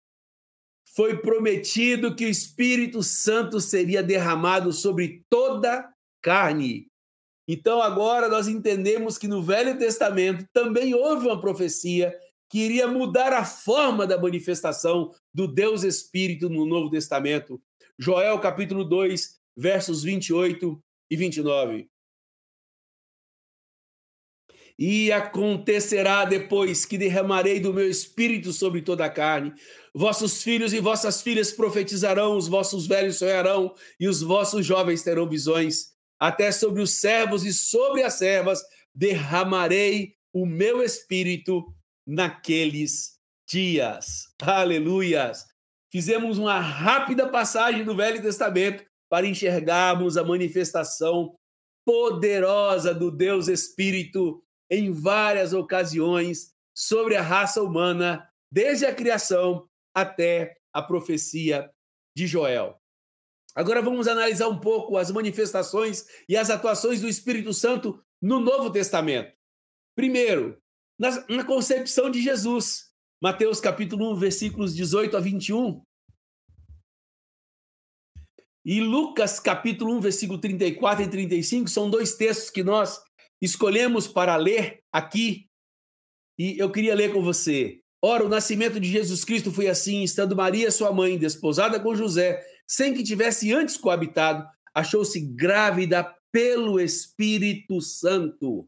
foi prometido que o Espírito Santo seria derramado sobre toda carne. Então agora nós entendemos que no Velho Testamento também houve uma profecia que iria mudar a forma da manifestação do Deus Espírito no Novo Testamento. Joel capítulo 2, versos 28 e 29. E acontecerá depois que derramarei do meu espírito sobre toda a carne. Vossos filhos e vossas filhas profetizarão, os vossos velhos sonharão e os vossos jovens terão visões. Até sobre os servos e sobre as servas derramarei o meu espírito naqueles dias. Aleluias! Fizemos uma rápida passagem do Velho Testamento para enxergarmos a manifestação poderosa do Deus Espírito em várias ocasiões sobre a raça humana, desde a criação até a profecia de Joel. Agora vamos analisar um pouco as manifestações e as atuações do Espírito Santo no Novo Testamento. Primeiro, na, na concepção de Jesus. Mateus capítulo 1, versículos 18 a 21. E Lucas capítulo 1, versículo 34 e 35 são dois textos que nós escolhemos para ler aqui. E eu queria ler com você. Ora, o nascimento de Jesus Cristo foi assim, estando Maria, sua mãe, desposada com José, sem que tivesse antes coabitado, achou-se grávida pelo Espírito Santo.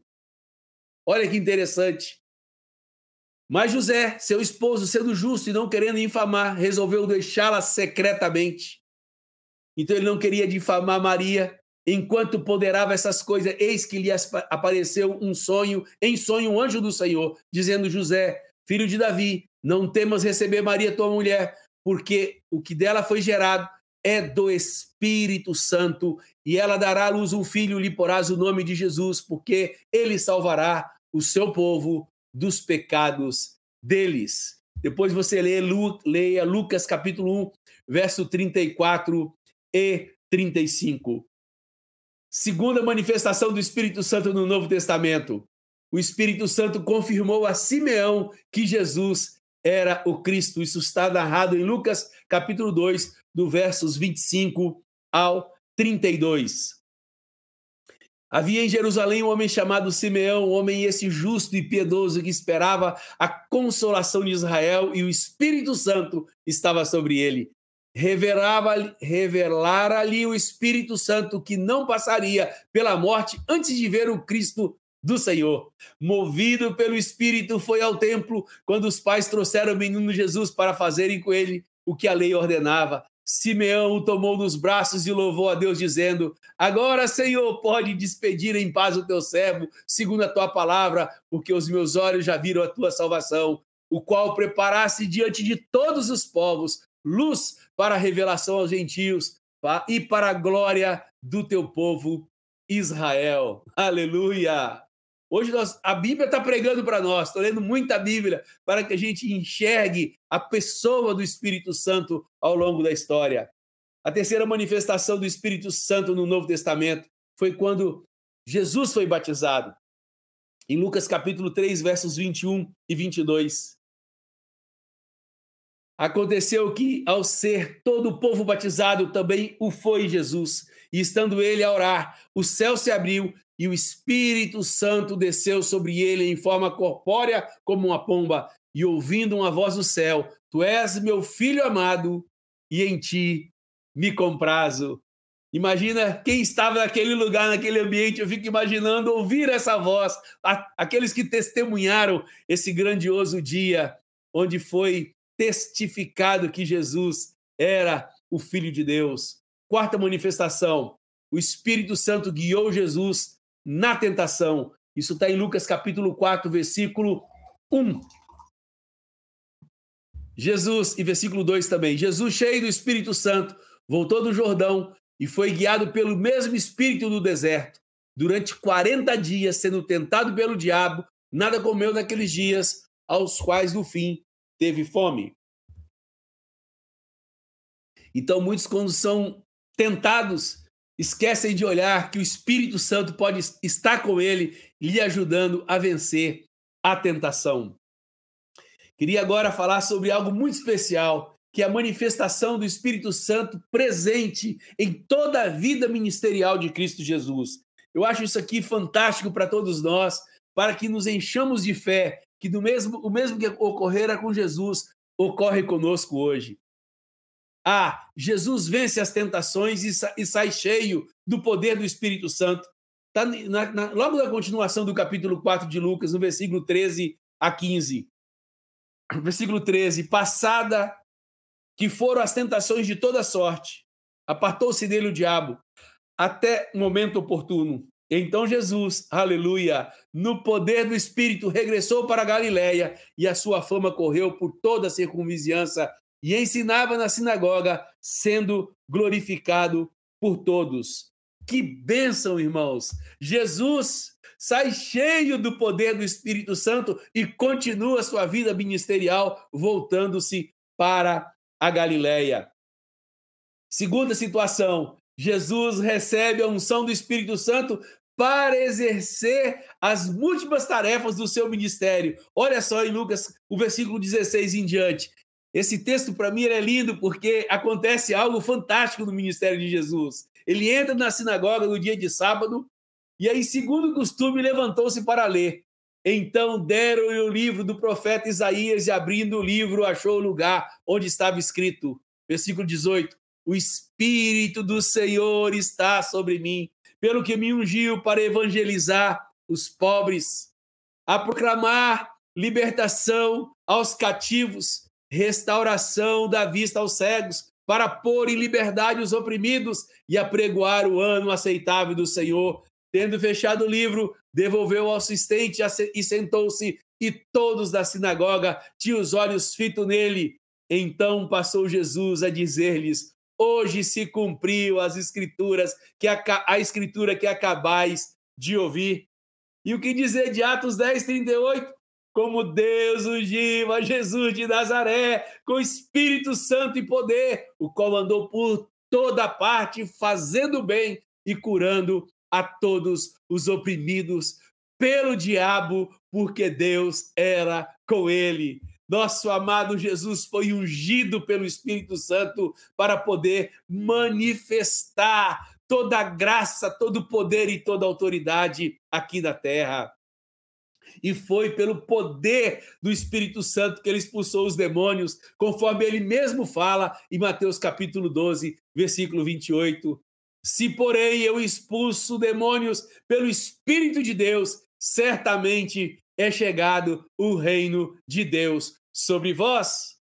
Olha que interessante. Mas José, seu esposo, sendo justo e não querendo infamar, resolveu deixá-la secretamente. Então ele não queria difamar Maria. Enquanto ponderava essas coisas, eis que lhe apareceu um sonho, em sonho um anjo do Senhor, dizendo: José, filho de Davi, não temas receber Maria, tua mulher, porque o que dela foi gerado é do Espírito Santo, e ela dará à luz um filho, lhe porás o nome de Jesus, porque ele salvará o seu povo dos pecados deles. Depois você lê, leia Lucas capítulo 1, verso 34 e 35. Segunda manifestação do Espírito Santo no Novo Testamento. o Espírito Santo confirmou a Simeão que Jesus era o Cristo. Isso está narrado em Lucas, capítulo 2, do versos 25 ao 32. Havia em Jerusalém um homem chamado Simeão, um homem esse justo e piedoso que esperava a consolação de Israel e o Espírito Santo estava sobre ele. Revelara-lhe o Espírito Santo que não passaria pela morte antes de ver o Cristo do Senhor. Movido pelo Espírito, foi ao templo quando os pais trouxeram o menino Jesus para fazerem com ele o que a lei ordenava. Simeão o tomou nos braços e louvou a Deus, dizendo: Agora, Senhor, pode despedir em paz o teu servo, segundo a tua palavra, porque os meus olhos já viram a tua salvação, o qual preparaste diante de todos os povos, luz para a revelação aos gentios e para a glória do teu povo Israel. Aleluia! Hoje nós, a Bíblia está pregando para nós, estou lendo muita Bíblia para que a gente enxergue a pessoa do Espírito Santo ao longo da história. A terceira manifestação do Espírito Santo no Novo Testamento foi quando Jesus foi batizado. Em Lucas capítulo 3, versos 21 e 22. Aconteceu que, ao ser todo o povo batizado, também o foi Jesus. E estando ele a orar, o céu se abriu e o Espírito Santo desceu sobre ele em forma corpórea como uma pomba, e ouvindo uma voz do céu: Tu és meu filho amado, e em ti me comprazo. Imagina quem estava naquele lugar, naquele ambiente. Eu fico imaginando ouvir essa voz, aqueles que testemunharam esse grandioso dia, onde foi testificado que Jesus era o Filho de Deus. Quarta manifestação: o Espírito Santo guiou Jesus na tentação. Isso está em Lucas capítulo 4, versículo 1. Jesus, e versículo 2 também. Jesus, cheio do Espírito Santo, voltou do Jordão e foi guiado pelo mesmo Espírito do deserto. Durante 40 dias, sendo tentado pelo diabo, nada comeu naqueles dias, aos quais no fim teve fome. Então, muitos, quando são tentados, esquecem de olhar que o Espírito Santo pode estar com ele, lhe ajudando a vencer a tentação. Queria agora falar sobre algo muito especial, que é a manifestação do Espírito Santo presente em toda a vida ministerial de Cristo Jesus. Eu acho isso aqui fantástico para todos nós, para que nos enchamos de fé, que do mesmo, o mesmo que ocorrera com Jesus ocorre conosco hoje. Ah, Jesus vence as tentações e, sai cheio do poder do Espírito Santo. Está na, na, logo na continuação do capítulo 4 de Lucas, no versículo 13 a 15. Versículo 13: Passada que foram as tentações de toda sorte, apartou-se dele o diabo, até o momento oportuno. Então Jesus, aleluia, no poder do Espírito, regressou para Galiléia e a sua fama correu por toda a circunvizinhança e ensinava na sinagoga, sendo glorificado por todos. Que bênção, irmãos! Jesus sai cheio do poder do Espírito Santo e continua sua vida ministerial, voltando-se para a Galileia. Segunda situação, Jesus recebe a unção do Espírito Santo para exercer as múltiplas tarefas do seu ministério. Olha só em Lucas, o versículo 16 em diante. Esse texto, para mim, é lindo porque acontece algo fantástico no ministério de Jesus. Ele entra na sinagoga no dia de sábado e aí, segundo o costume, levantou-se para ler. Então deram-lhe o livro do profeta Isaías e, abrindo o livro, achou o lugar onde estava escrito. Versículo 18: O Espírito do Senhor está sobre mim, pelo que me ungiu para evangelizar os pobres, a proclamar libertação aos cativos restauração da vista aos cegos, para pôr em liberdade os oprimidos e apregoar o ano aceitável do Senhor. Tendo fechado o livro, devolveu ao assistente e sentou-se, e todos da sinagoga tinham os olhos fitos nele. Então passou Jesus a dizer-lhes: Hoje se cumpriu as escrituras que a, a escritura que acabais de ouvir. E o que dizer de Atos 10, 38? Como Deus ungiu a Jesus de Nazaré com Espírito Santo e poder, o qual andou por toda parte fazendo bem e curando a todos os oprimidos pelo diabo, porque Deus era com ele. Nosso amado Jesus foi ungido pelo Espírito Santo para poder manifestar toda a graça, todo o poder e toda a autoridade aqui na terra. E foi pelo poder do Espírito Santo que ele expulsou os demônios, conforme ele mesmo fala em Mateus capítulo 12, versículo 28. Se, porém, eu expulso demônios pelo Espírito de Deus, certamente é chegado o reino de Deus sobre vós.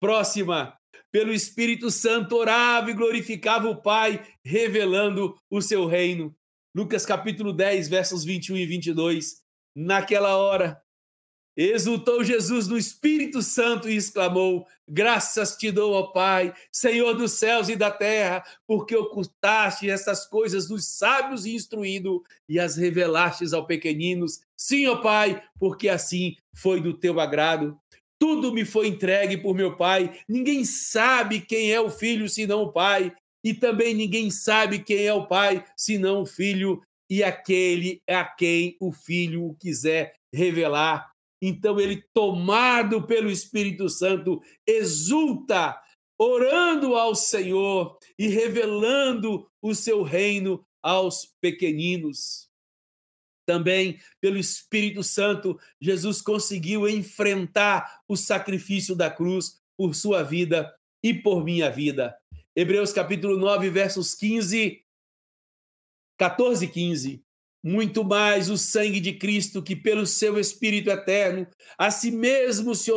Próxima, pelo Espírito Santo orava e glorificava o Pai, revelando o seu reino. Lucas capítulo 10, versos 21 e 22. Naquela hora, exultou Jesus no Espírito Santo e exclamou: Graças te dou, ó Pai, Senhor dos céus e da terra, porque ocultaste essas coisas dos sábios e instruídos e as revelastes aos pequeninos. Sim, ó Pai, porque assim foi do teu agrado. Tudo me foi entregue por meu Pai. Ninguém sabe quem é o Filho senão o Pai, e também ninguém sabe quem é o Pai senão o Filho, e aquele a quem o Filho o quiser revelar. Então ele, tomado pelo Espírito Santo, exulta, orando ao Senhor e revelando o seu reino aos pequeninos também pelo Espírito Santo, Jesus conseguiu enfrentar o sacrifício da cruz por sua vida e por minha vida. Hebreus capítulo 9, versos 15, 14 e 15. Muito mais o sangue de Cristo, que pelo seu Espírito eterno, a si mesmo se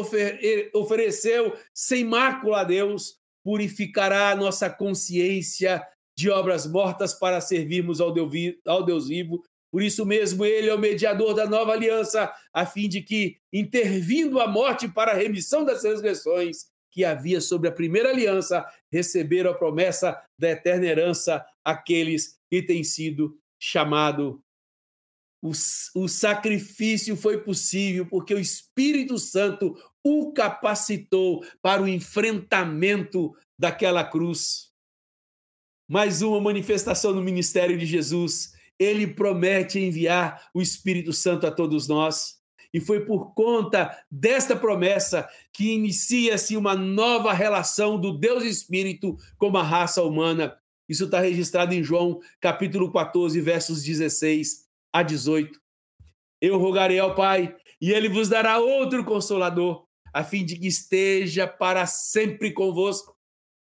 ofereceu sem mácula a Deus, purificará a nossa consciência de obras mortas para servirmos ao Deus vivo por isso mesmo, ele é o mediador da nova aliança, a fim de que, intervindo a morte para a remissão das transgressões que havia sobre a primeira aliança, receberam a promessa da eterna herança aqueles que têm sido chamados. O, o sacrifício foi possível porque o Espírito Santo o capacitou para o enfrentamento daquela cruz. Mais uma manifestação no ministério de Jesus ele promete enviar o Espírito Santo a todos nós. E foi por conta desta promessa que inicia-se uma nova relação do Deus Espírito com a raça humana. Isso está registrado em João, capítulo 14, versos 16 a 18. Eu rogarei ao Pai, e ele vos dará outro consolador, a fim de que esteja para sempre convosco.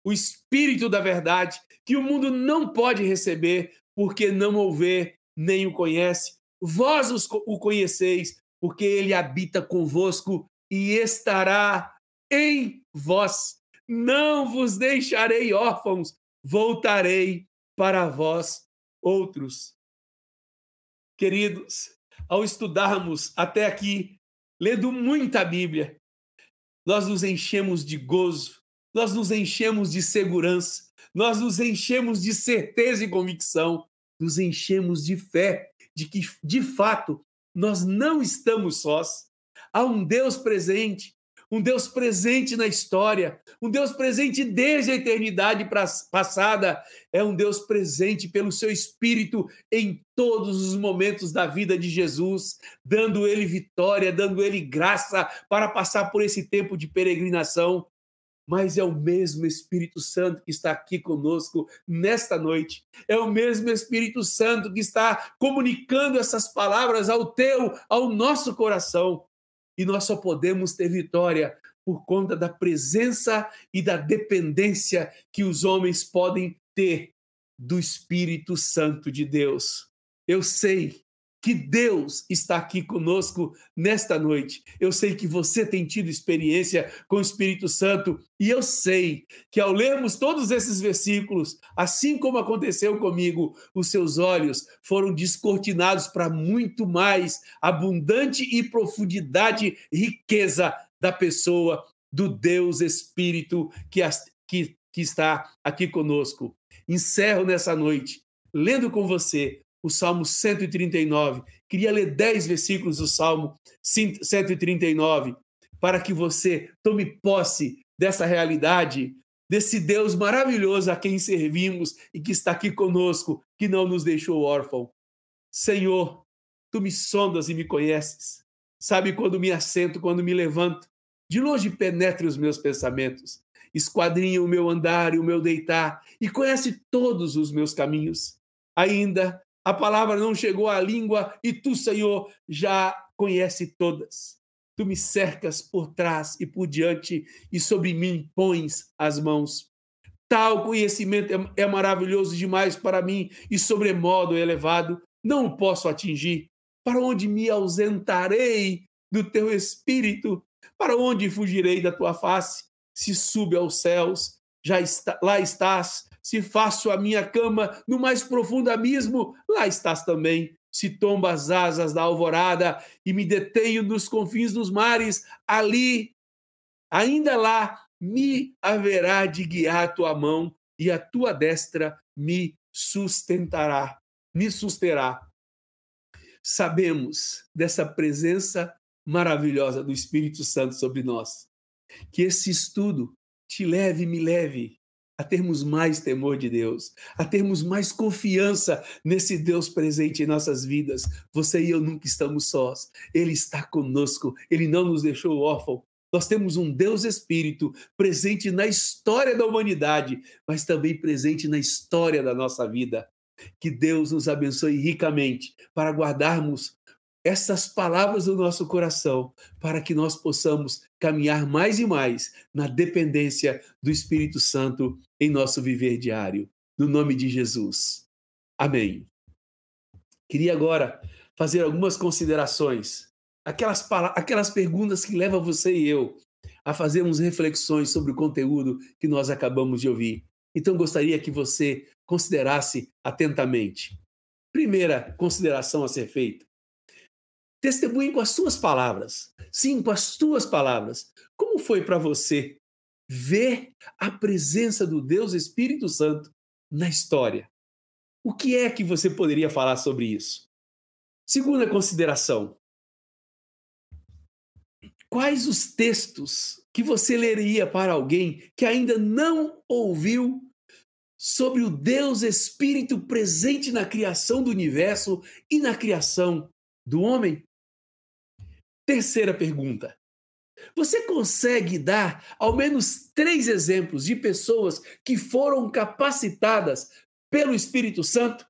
O Espírito da Verdade, que o mundo não pode receber, porque não o vê nem o conhece. Vós o conheceis, porque ele habita convosco e estará em vós. Não vos deixarei órfãos, voltarei para vós outros. Queridos, ao estudarmos até aqui, lendo muita Bíblia, nós nos enchemos de gozo, nós nos enchemos de segurança, nós nos enchemos de certeza e convicção, nos enchemos de fé de que, de fato, nós não estamos sós. Há um Deus presente, um Deus presente na história, um Deus presente desde a eternidade passada, é um Deus presente pelo seu Espírito em todos os momentos da vida de Jesus, dando ele vitória, dando ele graça para passar por esse tempo de peregrinação mas é o mesmo Espírito Santo que está aqui conosco nesta noite. É o mesmo Espírito Santo que está comunicando essas palavras ao teu, ao nosso coração. E nós só podemos ter vitória por conta da presença e da dependência que os homens podem ter do Espírito Santo de Deus. Eu sei que Deus está aqui conosco nesta noite. Eu sei que você tem tido experiência com o Espírito Santo e eu sei que ao lermos todos esses versículos, assim como aconteceu comigo, os seus olhos foram descortinados para muito mais abundante e profundidade, riqueza da pessoa do Deus Espírito que, que, que está aqui conosco. Encerro nessa noite lendo com você o Salmo 139. Queria ler 10 versículos do Salmo 139 para que você tome posse dessa realidade, desse Deus maravilhoso a quem servimos e que está aqui conosco, que não nos deixou órfão. Senhor, tu me sondas e me conheces. Sabe quando me assento, quando me levanto. De longe penetre os meus pensamentos. Esquadrinha o meu andar e o meu deitar e conhece todos os meus caminhos. Ainda a palavra não chegou à língua e tu, Senhor, já conhece todas. Tu me cercas por trás e por diante e sobre mim pões as mãos. Tal conhecimento é, é maravilhoso demais para mim e sobremodo elevado, não o posso atingir. Para onde me ausentarei do teu espírito? Para onde fugirei da tua face? Se sube aos céus, já está, lá estás. Se faço a minha cama no mais profundo abismo, lá estás também se tomba as asas da alvorada e me detenho nos confins dos mares, ali, ainda lá, me haverá de guiar a tua mão e a tua destra me sustentará, me susterá. Sabemos dessa presença maravilhosa do Espírito Santo sobre nós. Que esse estudo te leve, me leve a termos mais temor de Deus, a termos mais confiança nesse Deus presente em nossas vidas. Você e eu nunca estamos sós. Ele está conosco, ele não nos deixou órfão. Nós temos um Deus Espírito presente na história da humanidade, mas também presente na história da nossa vida. Que Deus nos abençoe ricamente para guardarmos essas palavras do nosso coração, para que nós possamos caminhar mais e mais na dependência do Espírito Santo em nosso viver diário. No nome de Jesus. Amém. Queria agora fazer algumas considerações, aquelas, aquelas perguntas que levam você e eu a fazermos reflexões sobre o conteúdo que nós acabamos de ouvir. Então, gostaria que você considerasse atentamente. Primeira consideração a ser feita: Testemunhe com as suas palavras. Sim, com as tuas palavras. Como foi para você ver a presença do Deus Espírito Santo na história? O que é que você poderia falar sobre isso? Segunda consideração. Quais os textos que você leria para alguém que ainda não ouviu sobre o Deus Espírito presente na criação do universo e na criação do homem? Terceira pergunta. Você consegue dar ao menos três exemplos de pessoas que foram capacitadas pelo Espírito Santo?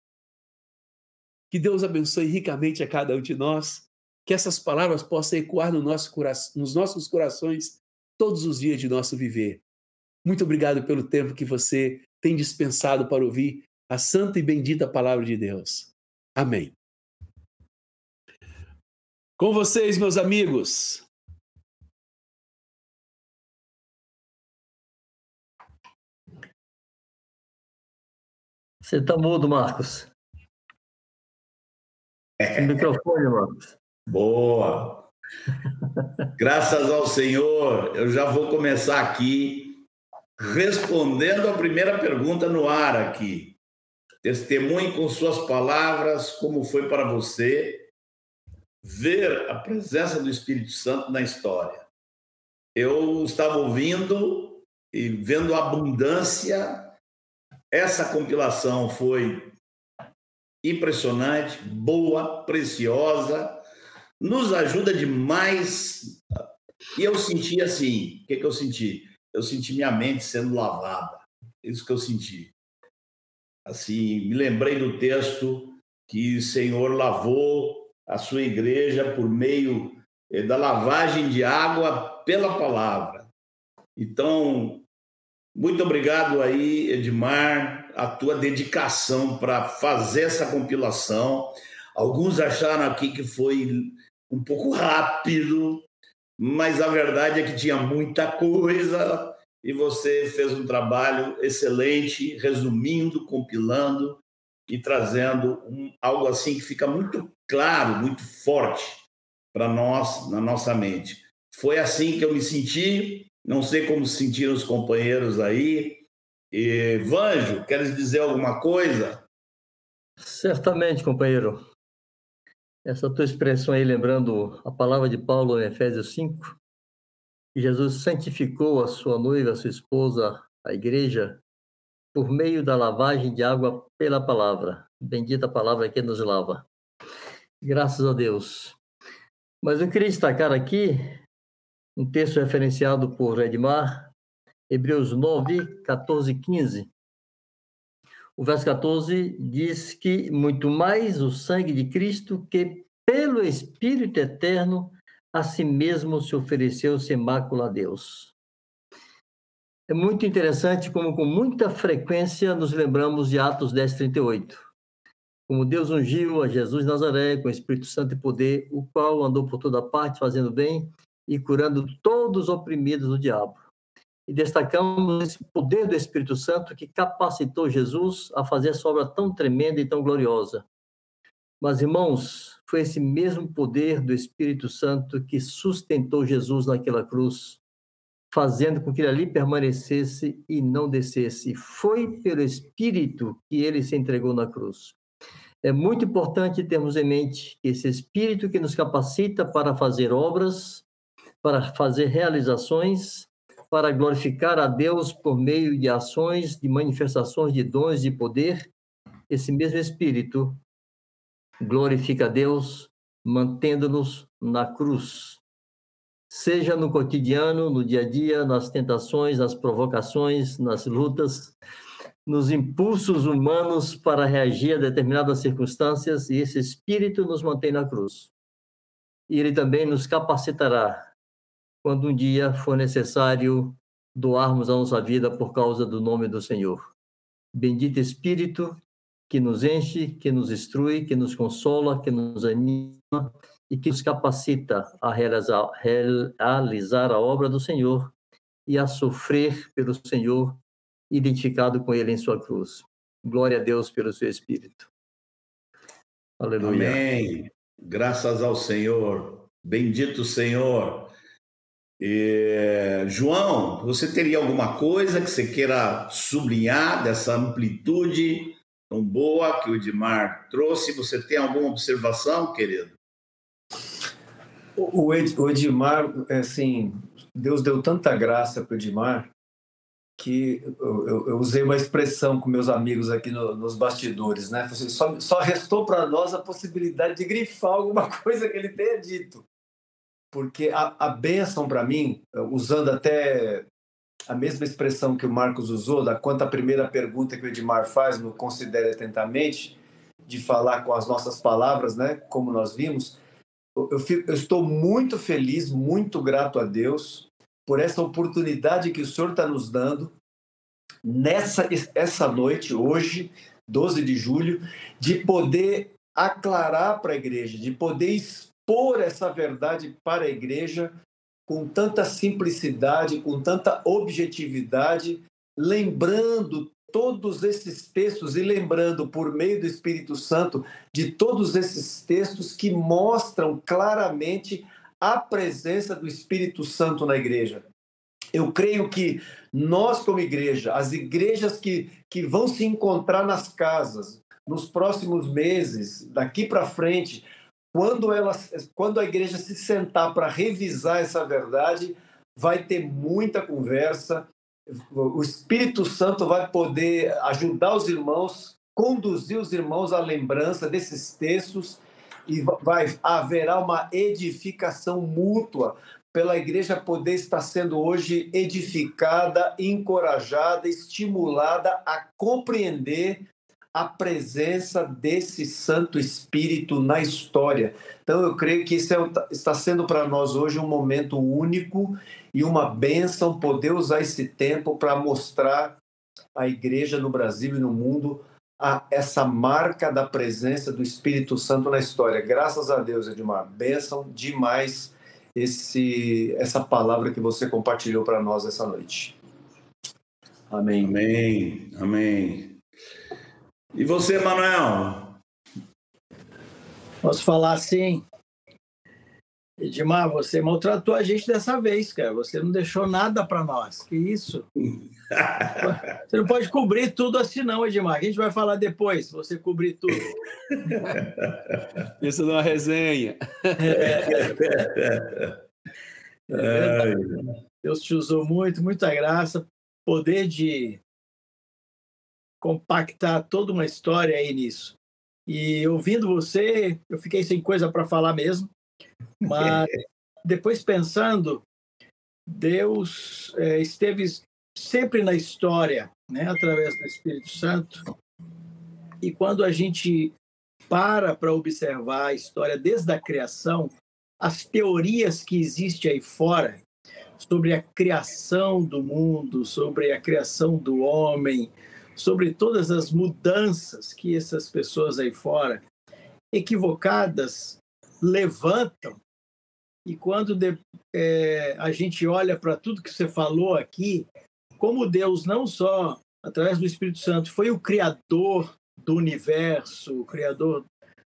Que Deus abençoe ricamente a cada um de nós, que essas palavras possam ecoar no nosso nos nossos corações todos os dias de nosso viver. Muito obrigado pelo tempo que você tem dispensado para ouvir a santa e bendita palavra de Deus. Amém. Com vocês, meus amigos. Você está mudo, Marcos. É. microfone, Marcos. Boa. Graças ao Senhor, eu já vou começar aqui respondendo a primeira pergunta no ar aqui. Testemunhe com suas palavras como foi para você ver a presença do Espírito Santo na história. Eu estava ouvindo e vendo a abundância. Essa compilação foi impressionante, boa, preciosa, nos ajuda demais. E eu senti assim: o que, que eu senti? Eu senti minha mente sendo lavada. Isso que eu senti. Assim, me lembrei do texto que o Senhor lavou a sua igreja por meio eh, da lavagem de água pela palavra. Então, muito obrigado aí, Edmar, a tua dedicação para fazer essa compilação. Alguns acharam aqui que foi um pouco rápido, mas a verdade é que tinha muita coisa e você fez um trabalho excelente, resumindo, compilando e trazendo um, algo assim que fica muito claro, muito forte para nós, na nossa mente. Foi assim que eu me senti, não sei como se sentiram os companheiros aí. E, Vanjo, queres dizer alguma coisa? Certamente, companheiro. Essa tua expressão aí, lembrando a palavra de Paulo em Efésios 5, que Jesus santificou a sua noiva, a sua esposa, a igreja, por meio da lavagem de água pela palavra. Bendita palavra que nos lava. Graças a Deus. Mas eu queria destacar aqui um texto referenciado por Edmar, Hebreus 9, 14 e 15. O verso 14 diz que muito mais o sangue de Cristo, que pelo Espírito eterno a si mesmo se ofereceu sem mácula a Deus. É muito interessante como com muita frequência nos lembramos de Atos 10, 38. Como Deus ungiu a Jesus Nazaré com o Espírito Santo e poder, o qual andou por toda parte fazendo bem e curando todos os oprimidos do diabo. E destacamos esse poder do Espírito Santo que capacitou Jesus a fazer essa obra tão tremenda e tão gloriosa. Mas, irmãos, foi esse mesmo poder do Espírito Santo que sustentou Jesus naquela cruz, fazendo com que ele ali permanecesse e não descesse. Foi pelo Espírito que ele se entregou na cruz. É muito importante termos em mente que esse Espírito que nos capacita para fazer obras, para fazer realizações, para glorificar a Deus por meio de ações, de manifestações de dons de poder, esse mesmo Espírito glorifica a Deus mantendo-nos na cruz. Seja no cotidiano, no dia a dia, nas tentações, nas provocações, nas lutas, nos impulsos humanos para reagir a determinadas circunstâncias, e esse espírito nos mantém na cruz. E ele também nos capacitará quando um dia for necessário doarmos a nossa vida por causa do nome do Senhor. Bendito Espírito, que nos enche, que nos instrui, que nos consola, que nos anima e que nos capacita a realizar, realizar a obra do Senhor e a sofrer pelo Senhor, identificado com Ele em sua cruz. Glória a Deus pelo seu Espírito. Aleluia. Amém. Graças ao Senhor. Bendito Senhor. E, João, você teria alguma coisa que você queira sublinhar dessa amplitude tão boa que o Edmar trouxe. Você tem alguma observação, querido? O, Edmar, assim, Deus deu tanta graça para o Edmar que eu, eu, usei uma expressão com meus amigos aqui no, nos bastidores, né? Assim, só, só restou para nós a possibilidade de grifar alguma coisa que ele tenha dito. Porque a, a bênção para mim, usando até a mesma expressão que o Marcos usou, da quanto a primeira pergunta que o Edmar faz no Considere Atentamente, de falar com as nossas palavras, né, como nós vimos, eu, fico, eu estou muito feliz, muito grato a Deus por essa oportunidade que o Senhor está nos dando nessa essa noite, hoje, 12 de julho, de poder aclarar para a igreja, de poder expor essa verdade para a igreja com tanta simplicidade, com tanta objetividade, lembrando todos esses textos e lembrando por meio do Espírito Santo de todos esses textos que mostram claramente a presença do Espírito Santo na igreja. Eu creio que nós, como igreja, as igrejas que, que vão se encontrar nas casas nos próximos meses, daqui para frente, quando, ela, quando a igreja se sentar para revisar essa verdade, vai ter muita conversa. O Espírito Santo vai poder ajudar os irmãos, conduzir os irmãos à lembrança desses textos e vai haverá uma edificação mútua pela igreja poder estar sendo hoje edificada, encorajada, estimulada a compreender a presença desse Santo Espírito na história. Então, eu creio que isso é, está sendo para nós hoje um momento único e uma bênção poder usar esse tempo para mostrar à igreja no Brasil e no mundo a, essa marca da presença do Espírito Santo na história. Graças a Deus, Edmar. Bênção demais esse, essa palavra que você compartilhou para nós essa noite. Amém. Amém. Amém. E você, Manuel? Posso falar assim? Edmar, você maltratou a gente dessa vez, cara. Você não deixou nada para nós. Que isso? você não pode cobrir tudo assim, não, Edmar. A gente vai falar depois, você cobrir tudo. Isso não é resenha. É. Deus te usou muito, muita graça. Poder de compactar toda uma história aí nisso. E ouvindo você, eu fiquei sem coisa para falar mesmo. Mas depois pensando, Deus é, esteve sempre na história, né, através do Espírito Santo. E quando a gente para para observar a história desde a criação, as teorias que existem aí fora sobre a criação do mundo, sobre a criação do homem, sobre todas as mudanças que essas pessoas aí fora, equivocadas, levantam. E quando de, é, a gente olha para tudo que você falou aqui, como Deus não só através do Espírito Santo foi o criador do universo, o criador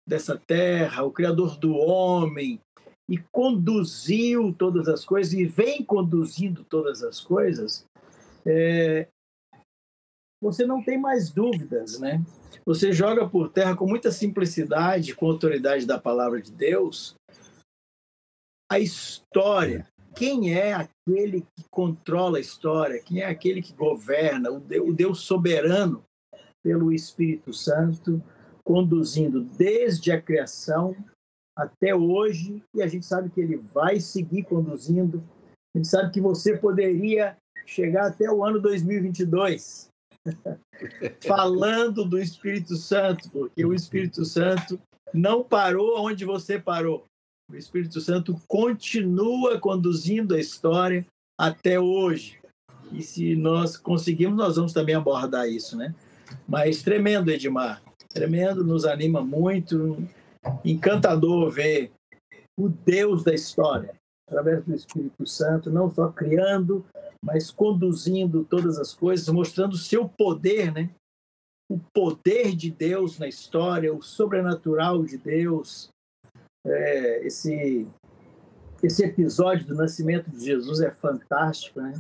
dessa terra, o criador do homem, e conduziu todas as coisas e vem conduzindo todas as coisas, é, você não tem mais dúvidas, né? Você joga por terra com muita simplicidade, com autoridade da palavra de Deus, a história. Quem é aquele que controla a história? Quem é aquele que governa? O Deus, soberano pelo Espírito Santo, conduzindo desde a criação até hoje, e a gente sabe que ele vai seguir conduzindo. A gente sabe que você poderia chegar até o ano 2022 falando do Espírito Santo, porque o Espírito Santo não parou onde você parou. O Espírito Santo continua conduzindo a história até hoje. E se nós conseguirmos, nós vamos também abordar isso, né? Mas tremendo, Edmar. Tremendo, nos anima muito. Encantador ver o Deus da história, através do Espírito Santo, não só criando, mas conduzindo todas as coisas, mostrando o seu poder, né? O poder de Deus na história, o sobrenatural de Deus. É, esse, esse episódio do nascimento de Jesus é fantástico, né?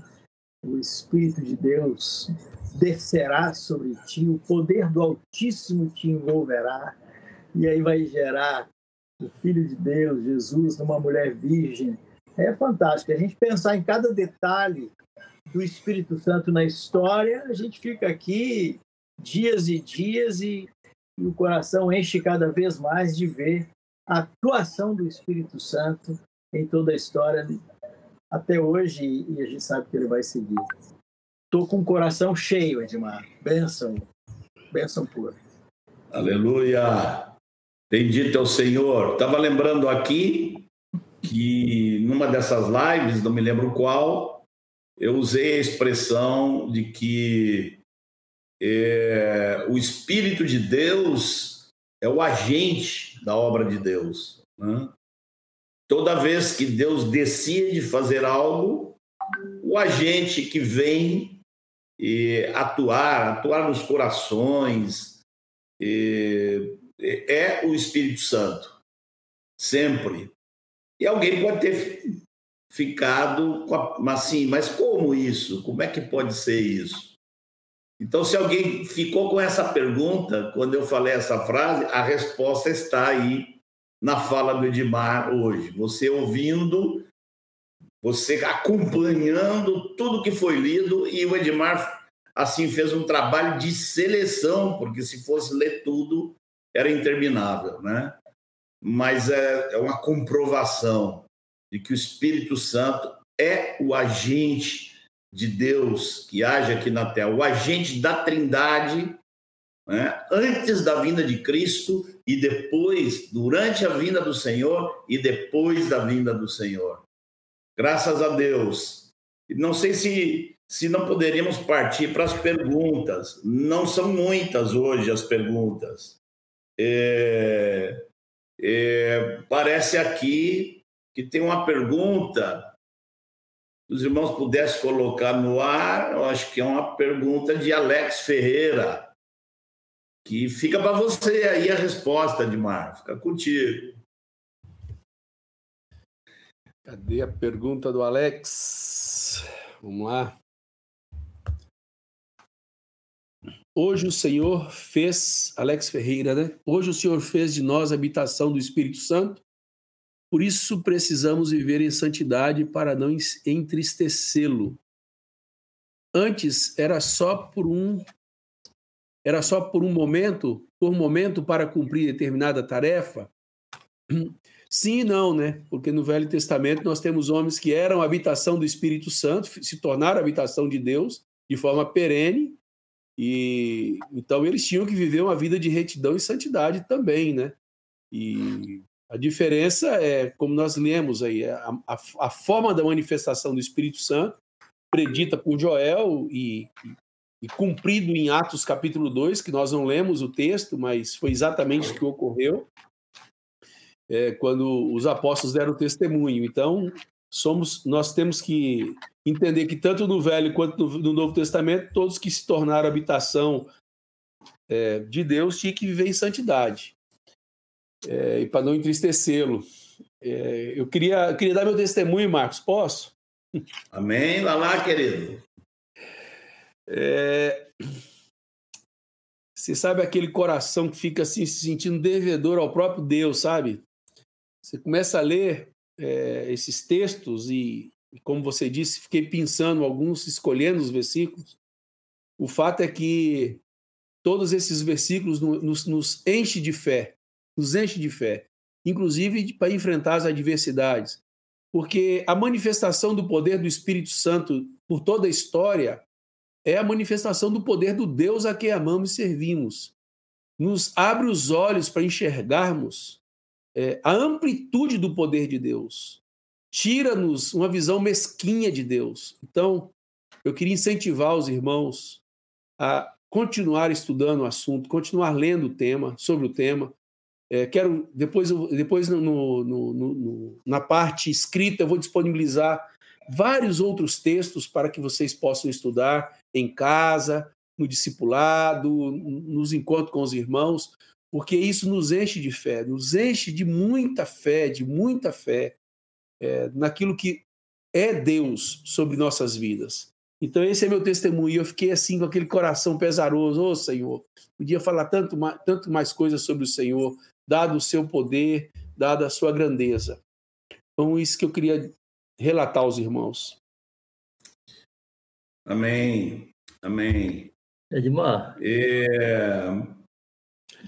O Espírito de Deus descerá sobre ti, o poder do Altíssimo te envolverá, e aí vai gerar o Filho de Deus, Jesus, numa mulher virgem. É fantástico. A gente pensar em cada detalhe do Espírito Santo na história, a gente fica aqui dias e dias e, e o coração enche cada vez mais de ver a atuação do Espírito Santo em toda a história até hoje e a gente sabe que ele vai seguir. Estou com o coração cheio, Edmar. Benção. Benção pura. Aleluia. Bendito é o Senhor. Estava lembrando aqui que numa dessas lives, não me lembro qual, eu usei a expressão de que é, o Espírito de Deus é o agente da obra de Deus. Né? Toda vez que Deus decide fazer algo, o agente que vem atuar, atuar nos corações, é o Espírito Santo, sempre. E alguém pode ter ficado assim, mas como isso? Como é que pode ser isso? Então, se alguém ficou com essa pergunta, quando eu falei essa frase, a resposta está aí na fala do Edmar hoje. Você ouvindo você acompanhando tudo que foi lido e o Edmar assim fez um trabalho de seleção, porque se fosse ler tudo era interminável, né? Mas é, é uma comprovação de que o Espírito Santo é o agente de Deus que age aqui na Terra, o agente da Trindade, né? antes da vinda de Cristo e depois, durante a vinda do Senhor e depois da vinda do Senhor. Graças a Deus. Não sei se, se não poderíamos partir para as perguntas. Não são muitas hoje as perguntas. É, é, parece aqui que tem uma pergunta. Os irmãos pudessem colocar no ar, eu acho que é uma pergunta de Alex Ferreira, que fica para você aí a resposta, Edmar. Fica contigo. Cadê a pergunta do Alex? Vamos lá. Hoje o Senhor fez, Alex Ferreira, né? Hoje o Senhor fez de nós a habitação do Espírito Santo. Por isso precisamos viver em santidade para não entristecê-lo. Antes era só por um era só por um momento, por momento para cumprir determinada tarefa? Sim e não, né? Porque no Velho Testamento nós temos homens que eram habitação do Espírito Santo, se tornaram habitação de Deus de forma perene, e então eles tinham que viver uma vida de retidão e santidade também, né? E a diferença é, como nós lemos aí, a, a, a forma da manifestação do Espírito Santo, predita por Joel e, e, e cumprido em Atos capítulo 2, que nós não lemos o texto, mas foi exatamente o que ocorreu é, quando os apóstolos deram testemunho. Então, somos, nós temos que entender que tanto no Velho quanto no, no Novo Testamento, todos que se tornaram habitação é, de Deus tinham que viver em santidade. É, e para não entristecê-lo. É, eu queria, eu queria dar meu testemunho, Marcos, posso? Amém, vai lá, querido. É, você sabe aquele coração que fica assim se sentindo devedor ao próprio Deus, sabe? Você começa a ler é, esses textos e, como você disse, fiquei pensando alguns, escolhendo os versículos. O fato é que todos esses versículos nos, nos enche de fé, nos enche de fé, inclusive para enfrentar as adversidades, porque a manifestação do poder do Espírito Santo por toda a história é a manifestação do poder do Deus a quem amamos e servimos. Nos abre os olhos para enxergarmos é, a amplitude do poder de Deus. Tira-nos uma visão mesquinha de Deus. Então, eu queria incentivar os irmãos a continuar estudando o assunto, continuar lendo o tema, sobre o tema. É, quero, depois, depois no, no, no, na parte escrita, eu vou disponibilizar vários outros textos para que vocês possam estudar em casa, no discipulado, nos encontros com os irmãos, porque isso nos enche de fé, nos enche de muita fé, de muita fé é, naquilo que é Deus sobre nossas vidas. Então, esse é meu testemunho. Eu fiquei assim com aquele coração pesaroso. Ô oh, Senhor, podia falar tanto mais, tanto mais coisas sobre o Senhor, dado o seu poder, dada a sua grandeza. Então, isso que eu queria relatar aos irmãos. Amém. Amém. Edmar. É...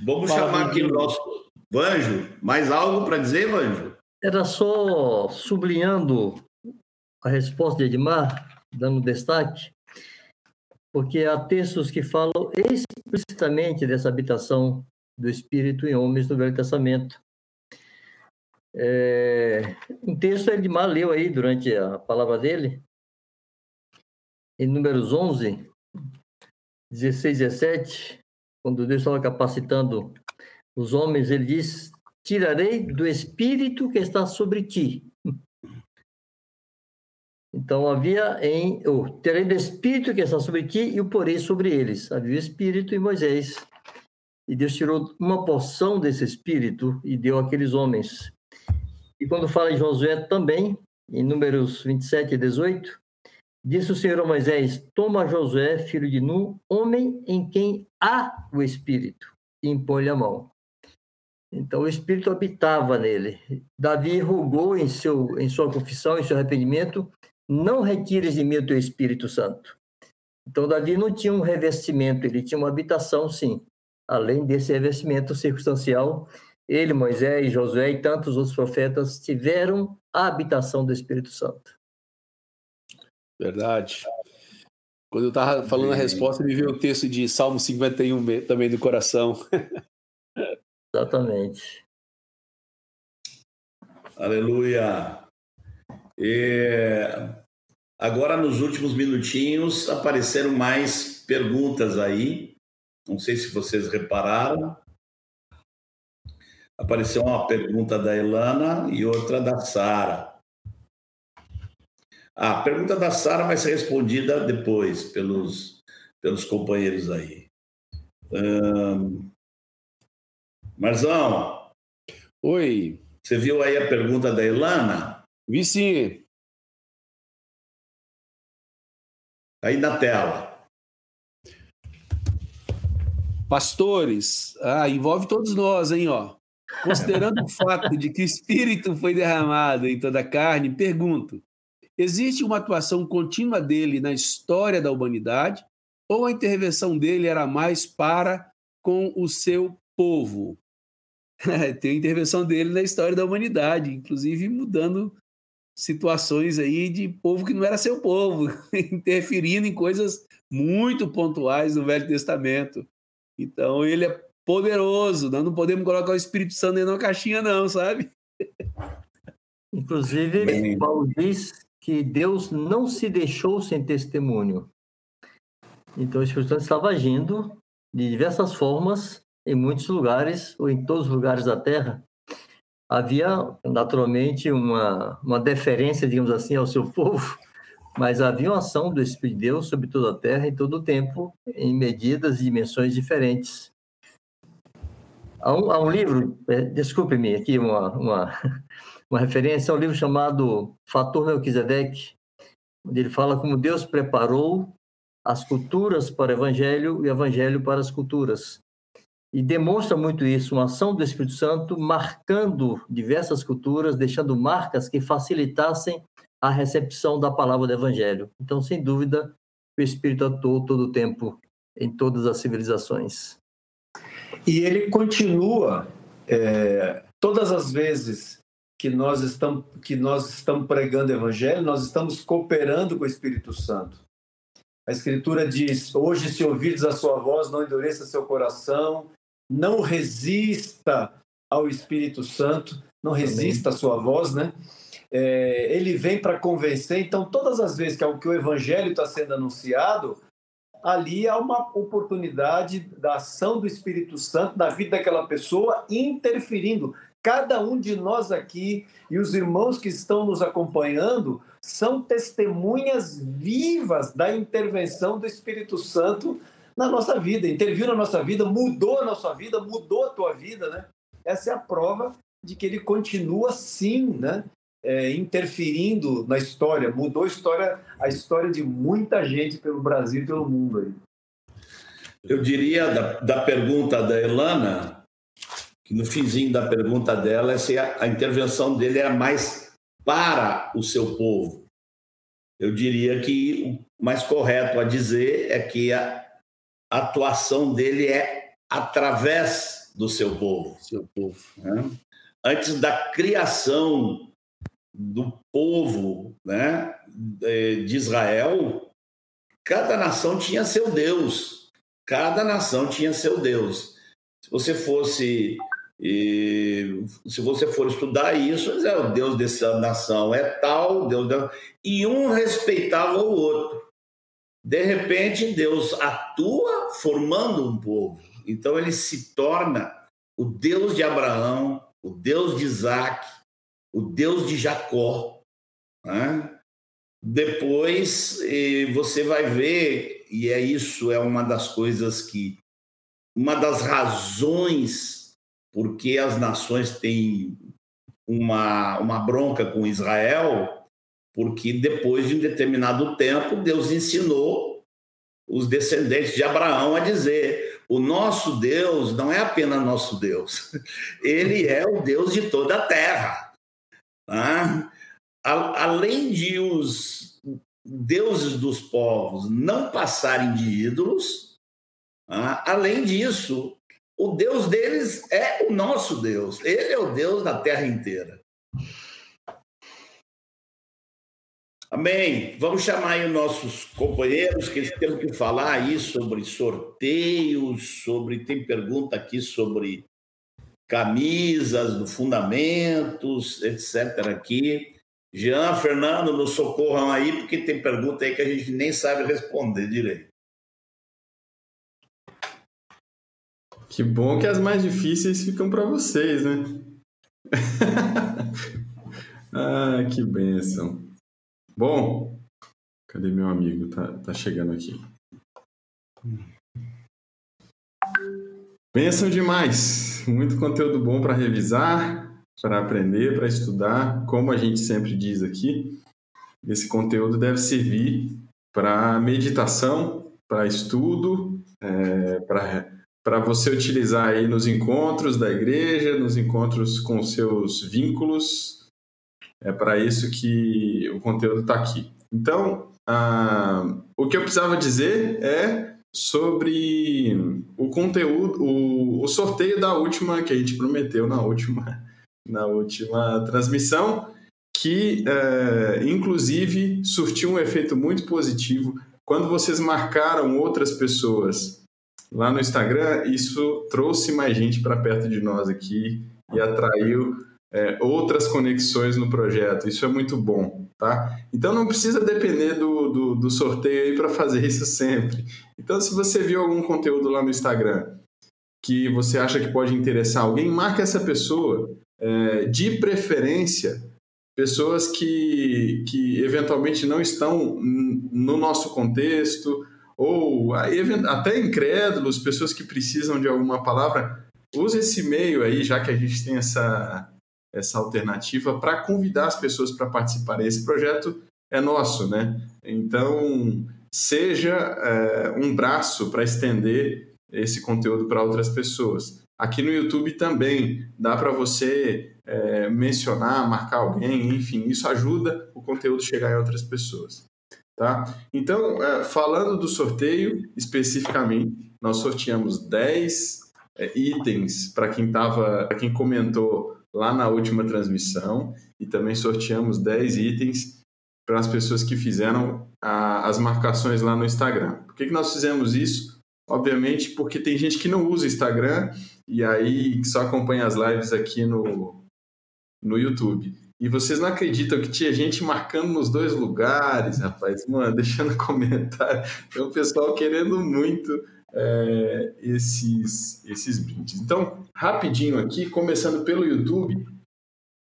Vamos Fala chamar aqui o nosso Vanjo. Mais algo para dizer, Vanjo? Era só sublinhando a resposta de Edmar, dando destaque, porque há textos que falam explicitamente dessa habitação do Espírito em homens do Velho Testamento. É, um texto Edmar leu aí durante a palavra dele, em Números 11, 16 e 17, quando Deus estava capacitando os homens, ele diz: Tirarei do espírito que está sobre ti. Então havia em. Oh, terei do espírito que está sobre ti e o porei sobre eles. Havia o espírito em Moisés. E Deus tirou uma porção desse espírito e deu àqueles homens. E quando fala em Josué também, em Números 27 e 18, Disse o Senhor a Moisés: Toma Josué, filho de Nun, homem em quem há o Espírito, e impõe-lhe a mão. Então o Espírito habitava nele. Davi rogou em, seu, em sua confissão, em seu arrependimento: Não retires de mim o teu Espírito Santo. Então Davi não tinha um revestimento, ele tinha uma habitação, sim. Além desse revestimento circunstancial, ele, Moisés, Josué e tantos outros profetas tiveram a habitação do Espírito Santo. Verdade. Quando eu estava falando a resposta, me veio o texto de Salmo 51 também do coração. Exatamente. Aleluia. E agora, nos últimos minutinhos, apareceram mais perguntas aí. Não sei se vocês repararam. Apareceu uma pergunta da Elana e outra da Sara. A pergunta da Sara vai ser respondida depois pelos, pelos companheiros aí. Um... Marzão. Oi. Você viu aí a pergunta da Elana? Vi sim. Aí na tela. Pastores, ah, envolve todos nós, hein, ó. Considerando o fato de que o Espírito foi derramado em toda a carne, pergunto: Existe uma atuação contínua dele na história da humanidade ou a intervenção dele era mais para com o seu povo? Tem a intervenção dele na história da humanidade, inclusive mudando situações aí de povo que não era seu povo, interferindo em coisas muito pontuais do Velho Testamento. Então ele é poderoso, nós não podemos colocar o Espírito Santo dentro da caixinha não, sabe? Inclusive, Bem... Paulo diz que Deus não se deixou sem testemunho. Então o Espírito Santo estava agindo de diversas formas em muitos lugares ou em todos os lugares da Terra havia naturalmente uma, uma deferência, digamos assim, ao seu povo, mas havia uma ação do Espírito de Deus sobre toda a terra em todo o tempo, em medidas e dimensões diferentes. Há um, há um livro, é, desculpe-me aqui uma, uma, uma referência, é um livro chamado Fator Melquisedeque, onde ele fala como Deus preparou as culturas para o Evangelho e o Evangelho para as culturas e demonstra muito isso, uma ação do Espírito Santo marcando diversas culturas, deixando marcas que facilitassem a recepção da palavra do Evangelho. Então, sem dúvida, o Espírito atuou todo o tempo em todas as civilizações. E ele continua é, todas as vezes que nós estamos que nós estamos pregando o Evangelho, nós estamos cooperando com o Espírito Santo. A Escritura diz: Hoje, se ouvides a sua voz, não endureça seu coração, não resista ao Espírito Santo, não resista à sua voz, né? É, ele vem para convencer. Então, todas as vezes que, que o Evangelho está sendo anunciado, ali há uma oportunidade da ação do Espírito Santo na vida daquela pessoa interferindo. Cada um de nós aqui e os irmãos que estão nos acompanhando são testemunhas vivas da intervenção do Espírito Santo na nossa vida, interviu na nossa vida, mudou a nossa vida, mudou a tua vida, né? Essa é a prova de que ele continua sim, né? É, interferindo na história, mudou a história, a história de muita gente pelo Brasil e pelo mundo aí. Eu diria da, da pergunta da Elana, que no finzinho da pergunta dela é se a, a intervenção dele era mais para o seu povo. Eu diria que o mais correto a dizer é que a, a atuação dele é através do seu povo. Seu povo né? Antes da criação do povo né, de Israel, cada nação tinha seu Deus. Cada nação tinha seu Deus. Se você fosse e se você for estudar isso, é o Deus dessa nação é tal, Deus e um respeitava o outro. De repente, Deus atua formando um povo. Então, ele se torna o Deus de Abraão, o Deus de Isaac, o Deus de Jacó. Né? Depois, você vai ver, e é isso, é uma das coisas que. Uma das razões porque as nações têm uma, uma bronca com Israel porque depois de um determinado tempo, Deus ensinou os descendentes de Abraão a dizer: o nosso Deus não é apenas nosso Deus, ele é o Deus de toda a terra. Tá? Além de os deuses dos povos não passarem de ídolos, tá? além disso, o Deus deles é o nosso Deus, ele é o Deus da terra inteira. Amém. Vamos chamar aí os nossos companheiros que eles têm que falar aí sobre sorteios, sobre tem pergunta aqui sobre camisas do fundamentos, etc. Aqui. Jean, Fernando, nos socorram aí, porque tem pergunta aí que a gente nem sabe responder direito. Que bom que as mais difíceis ficam para vocês, né? ah, que bênção. Bom, cadê meu amigo? Tá, tá chegando aqui. Pensam demais. Muito conteúdo bom para revisar, para aprender, para estudar. Como a gente sempre diz aqui, esse conteúdo deve servir para meditação, para estudo, é, para você utilizar aí nos encontros da igreja, nos encontros com seus vínculos é para isso que o conteúdo está aqui. Então, ah, o que eu precisava dizer é sobre o conteúdo, o, o sorteio da última que a gente prometeu na última, na última transmissão, que é, inclusive surtiu um efeito muito positivo. Quando vocês marcaram outras pessoas lá no Instagram, isso trouxe mais gente para perto de nós aqui e atraiu é, outras conexões no projeto. Isso é muito bom, tá? Então não precisa depender do, do, do sorteio aí para fazer isso sempre. Então, se você viu algum conteúdo lá no Instagram que você acha que pode interessar alguém, marque essa pessoa. É, de preferência, pessoas que, que eventualmente não estão no nosso contexto, ou até incrédulos, pessoas que precisam de alguma palavra. Use esse meio aí, já que a gente tem essa, essa alternativa para convidar as pessoas para participar. Esse projeto é nosso, né? Então, seja é, um braço para estender esse conteúdo para outras pessoas. Aqui no YouTube também dá para você é, mencionar, marcar alguém, enfim, isso ajuda o conteúdo chegar em outras pessoas. Tá? Então, é, falando do sorteio especificamente, nós sorteamos 10 é, itens para quem tava, quem comentou lá na última transmissão e também sorteamos 10 itens para as pessoas que fizeram a, as marcações lá no Instagram. Por que, que nós fizemos isso? Obviamente porque tem gente que não usa Instagram e aí só acompanha as lives aqui no, no YouTube. E vocês não acreditam que tinha gente marcando nos dois lugares, rapaz, mano, deixando comentário. Tem o pessoal querendo muito é, esses, esses brindes. Então, rapidinho aqui, começando pelo YouTube,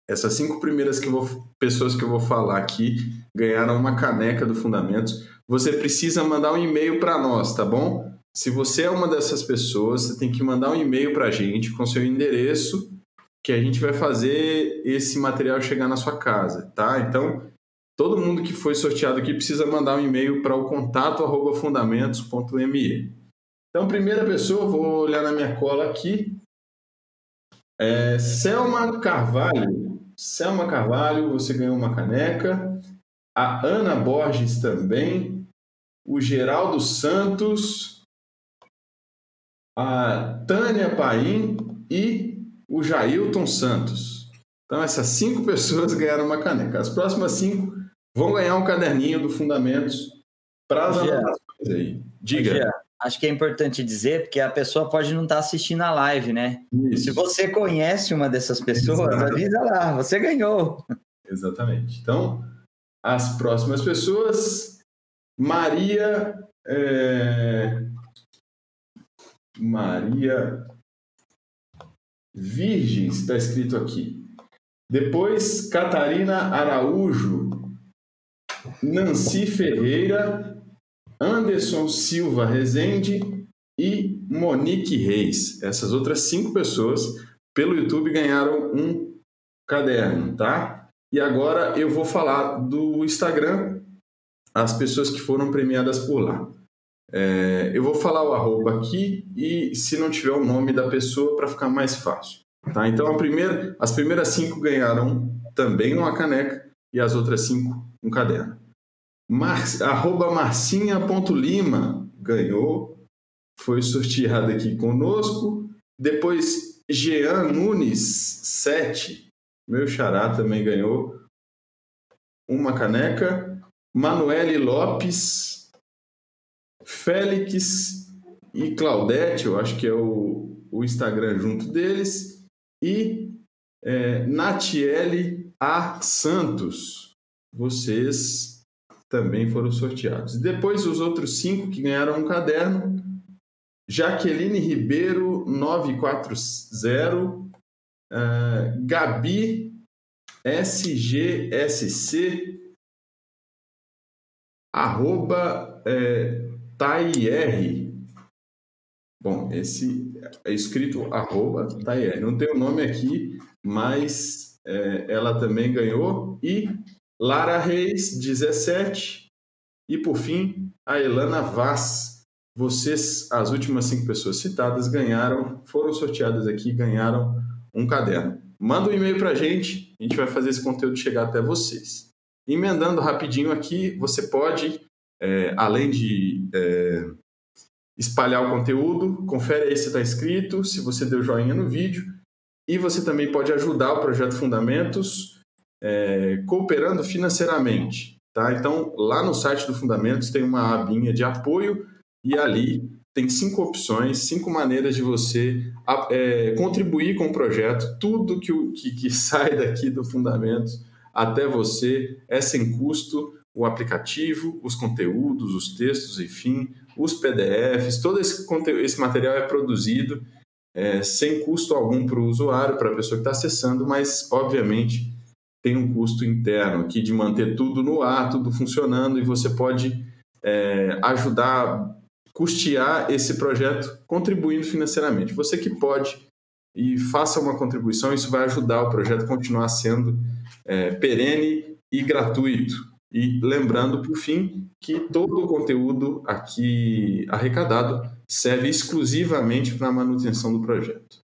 essas cinco primeiras que vou, pessoas que eu vou falar aqui ganharam uma caneca do Fundamentos. Você precisa mandar um e-mail para nós, tá bom? Se você é uma dessas pessoas, você tem que mandar um e-mail para a gente com seu endereço, que a gente vai fazer esse material chegar na sua casa, tá? Então, todo mundo que foi sorteado aqui precisa mandar um e-mail para o contato fundamentos.me. Então, primeira pessoa, vou olhar na minha cola aqui. É Selma Carvalho. Selma Carvalho, você ganhou uma caneca. A Ana Borges também. O Geraldo Santos. A Tânia Paim e o Jailton Santos. Então, essas cinco pessoas ganharam uma caneca. As próximas cinco vão ganhar um caderninho do Fundamentos para as anotações aí. Diga acho que é importante dizer, porque a pessoa pode não estar tá assistindo a live, né? Isso. Se você conhece uma dessas pessoas, Exato. avisa lá, você ganhou. Exatamente. Então, as próximas pessoas, Maria. É... Maria Virgens, está escrito aqui. Depois, Catarina Araújo, Nancy Ferreira Anderson Silva Rezende e Monique Reis. Essas outras cinco pessoas pelo YouTube ganharam um caderno, tá? E agora eu vou falar do Instagram, as pessoas que foram premiadas por lá. É, eu vou falar o arroba aqui e se não tiver o nome da pessoa para ficar mais fácil. Tá? Então primeira, as primeiras cinco ganharam também uma caneca e as outras cinco um caderno. Mar, arroba marcinha.lima ganhou, foi sorteado aqui conosco. Depois, Jean Nunes, 7, meu xará também ganhou uma caneca. Manuele Lopes, Félix e Claudete, eu acho que é o, o Instagram junto deles. E é, Natiele A. Santos. Vocês também foram sorteados. Depois, os outros cinco que ganharam um caderno: Jaqueline Ribeiro, 940, uh, Gabi SGSC, arroba é, Taier. Bom, esse é escrito arroba Taier. Não tem o nome aqui, mas é, ela também ganhou. E Lara Reis, 17. E, por fim, a Elana Vaz. Vocês, as últimas cinco pessoas citadas, ganharam, foram sorteadas aqui, ganharam um caderno. Manda um e-mail para a gente, a gente vai fazer esse conteúdo chegar até vocês. Emendando rapidinho aqui, você pode, é, além de é, espalhar o conteúdo, confere aí se está inscrito, se você deu joinha no vídeo, e você também pode ajudar o Projeto Fundamentos é, cooperando financeiramente. Tá? Então, lá no site do Fundamentos tem uma abinha de apoio e ali tem cinco opções, cinco maneiras de você é, contribuir com o projeto. Tudo que, que, que sai daqui do Fundamentos até você é sem custo. O aplicativo, os conteúdos, os textos, enfim, os PDFs, todo esse, esse material é produzido é, sem custo algum para o usuário, para a pessoa que está acessando, mas obviamente tem um custo interno aqui de manter tudo no ar, tudo funcionando, e você pode é, ajudar, custear esse projeto contribuindo financeiramente. Você que pode e faça uma contribuição, isso vai ajudar o projeto a continuar sendo é, perene e gratuito. E lembrando, por fim, que todo o conteúdo aqui arrecadado serve exclusivamente para a manutenção do projeto.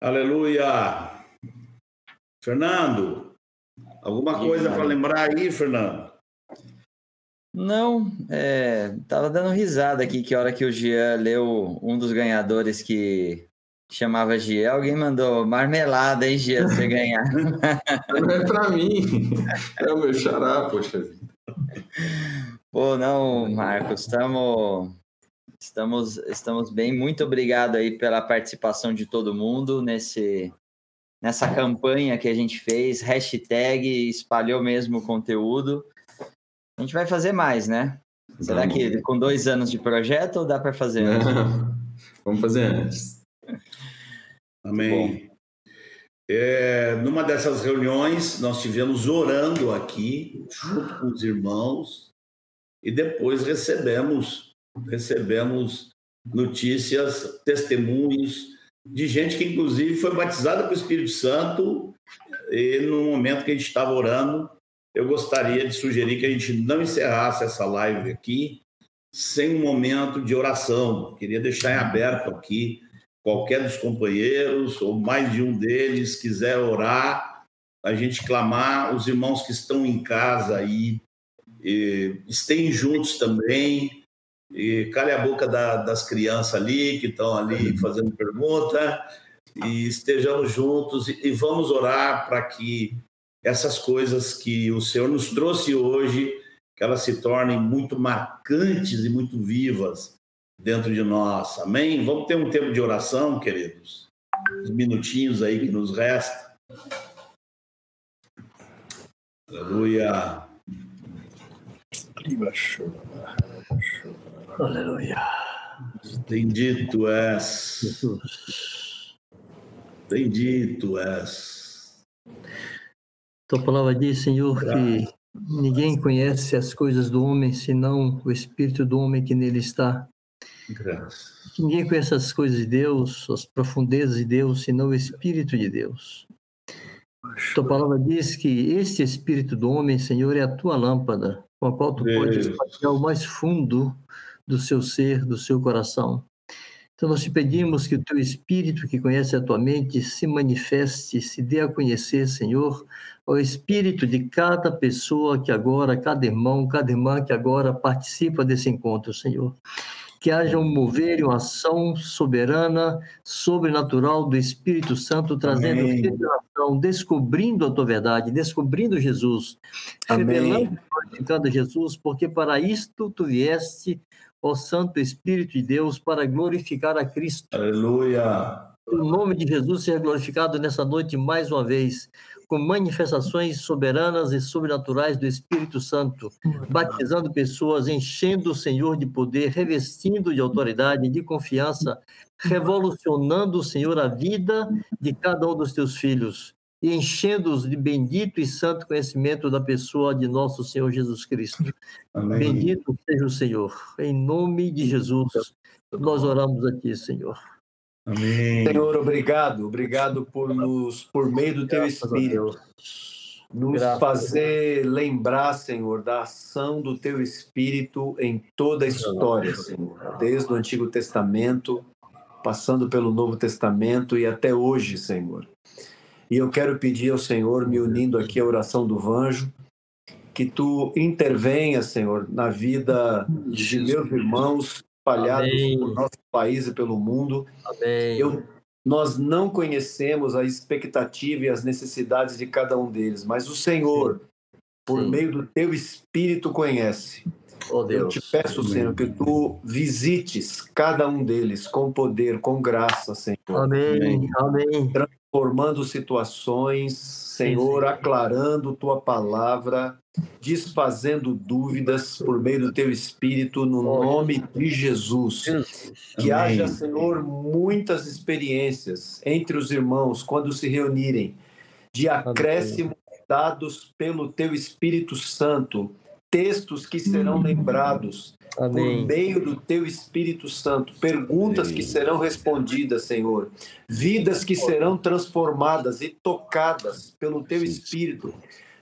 Aleluia! Fernando, alguma coisa para lembrar aí, Fernando? Não, é, tava dando risada aqui que a hora que o Jean leu um dos ganhadores que chamava Gia, alguém mandou marmelada, hein, Gia, você ganhar. Não é para mim, é o meu xará, poxa vida. Pô, não, Marcos, estamos estamos estamos bem. Muito obrigado aí pela participação de todo mundo nesse nessa campanha que a gente fez, hashtag espalhou mesmo o conteúdo. A gente vai fazer mais, né? Será Vamos. que com dois anos de projeto ou dá para fazer antes? Vamos fazer antes. Amém. É, numa dessas reuniões, nós tivemos orando aqui, junto com os irmãos, e depois recebemos, recebemos notícias, testemunhos de gente que, inclusive, foi batizada com o Espírito Santo, e no momento que a gente estava orando, eu gostaria de sugerir que a gente não encerrasse essa live aqui sem um momento de oração. Queria deixar em aberto aqui qualquer dos companheiros ou mais de um deles quiser orar, a gente clamar, os irmãos que estão em casa aí, estejam juntos também, e cale a boca da, das crianças ali, que estão ali fazendo pergunta, e estejamos juntos e, e vamos orar para que essas coisas que o Senhor nos trouxe hoje, que elas se tornem muito marcantes e muito vivas dentro de nós. Amém? Vamos ter um tempo de oração, queridos. Os minutinhos aí que nos resta. Aleluia. Aleluia. Bendito és. Bendito és. Tua palavra diz, Senhor, que ninguém conhece as coisas do homem senão o espírito do homem que nele está. Graças. Ninguém conhece as coisas de Deus, as profundezas de Deus, senão o Espírito de Deus. Tua palavra diz que este Espírito do homem, Senhor, é a tua lâmpada, com a qual tu Deus. podes espalhar o mais fundo do seu ser, do seu coração. Então, nós te pedimos que o teu Espírito, que conhece a tua mente, se manifeste, se dê a conhecer, Senhor, ao Espírito de cada pessoa que agora, cada irmão, cada irmã que agora participa desse encontro, Senhor que haja um mover e uma ação soberana, sobrenatural do Espírito Santo, trazendo Amém. revelação, descobrindo a tua verdade, descobrindo Jesus, Amém. revelando glorificando Jesus, porque para isto tu vieste, ó Santo Espírito de Deus, para glorificar a Cristo. Aleluia. O nome de Jesus seja glorificado nessa noite mais uma vez com manifestações soberanas e sobrenaturais do Espírito Santo, batizando pessoas, enchendo o Senhor de poder, revestindo de autoridade, de confiança, revolucionando, Senhor, a vida de cada um dos teus filhos e enchendo-os de bendito e santo conhecimento da pessoa de nosso Senhor Jesus Cristo. Amém. Bendito seja o Senhor. Em nome de Jesus, nós oramos a Ti, Senhor. Amém. Senhor, obrigado, obrigado por nos, por meio do Teu Espírito, nos Graças fazer lembrar, Senhor, da ação do Teu Espírito em toda a história, Senhor, desde o Antigo Testamento, passando pelo Novo Testamento e até hoje, Senhor. E eu quero pedir ao Senhor, me unindo aqui à oração do Vanjo, que tu intervenha, Senhor, na vida de meus irmãos espalhados Amém. por nosso país e pelo mundo. Amém. Eu, nós não conhecemos a expectativa e as necessidades de cada um deles, mas o Senhor, por Sim. meio do teu Espírito, conhece. Oh, Eu te peço, Senhor, que tu visites cada um deles com poder, com graça, Senhor, Amém. Amém. Formando situações, Senhor, aclarando tua palavra, desfazendo dúvidas por meio do teu Espírito, no nome de Jesus. Que haja, Senhor, muitas experiências entre os irmãos quando se reunirem, de acréscimo dados pelo teu Espírito Santo, textos que serão lembrados por Amém. meio do teu Espírito Santo, perguntas que serão respondidas, Senhor, vidas que serão transformadas e tocadas pelo teu Espírito,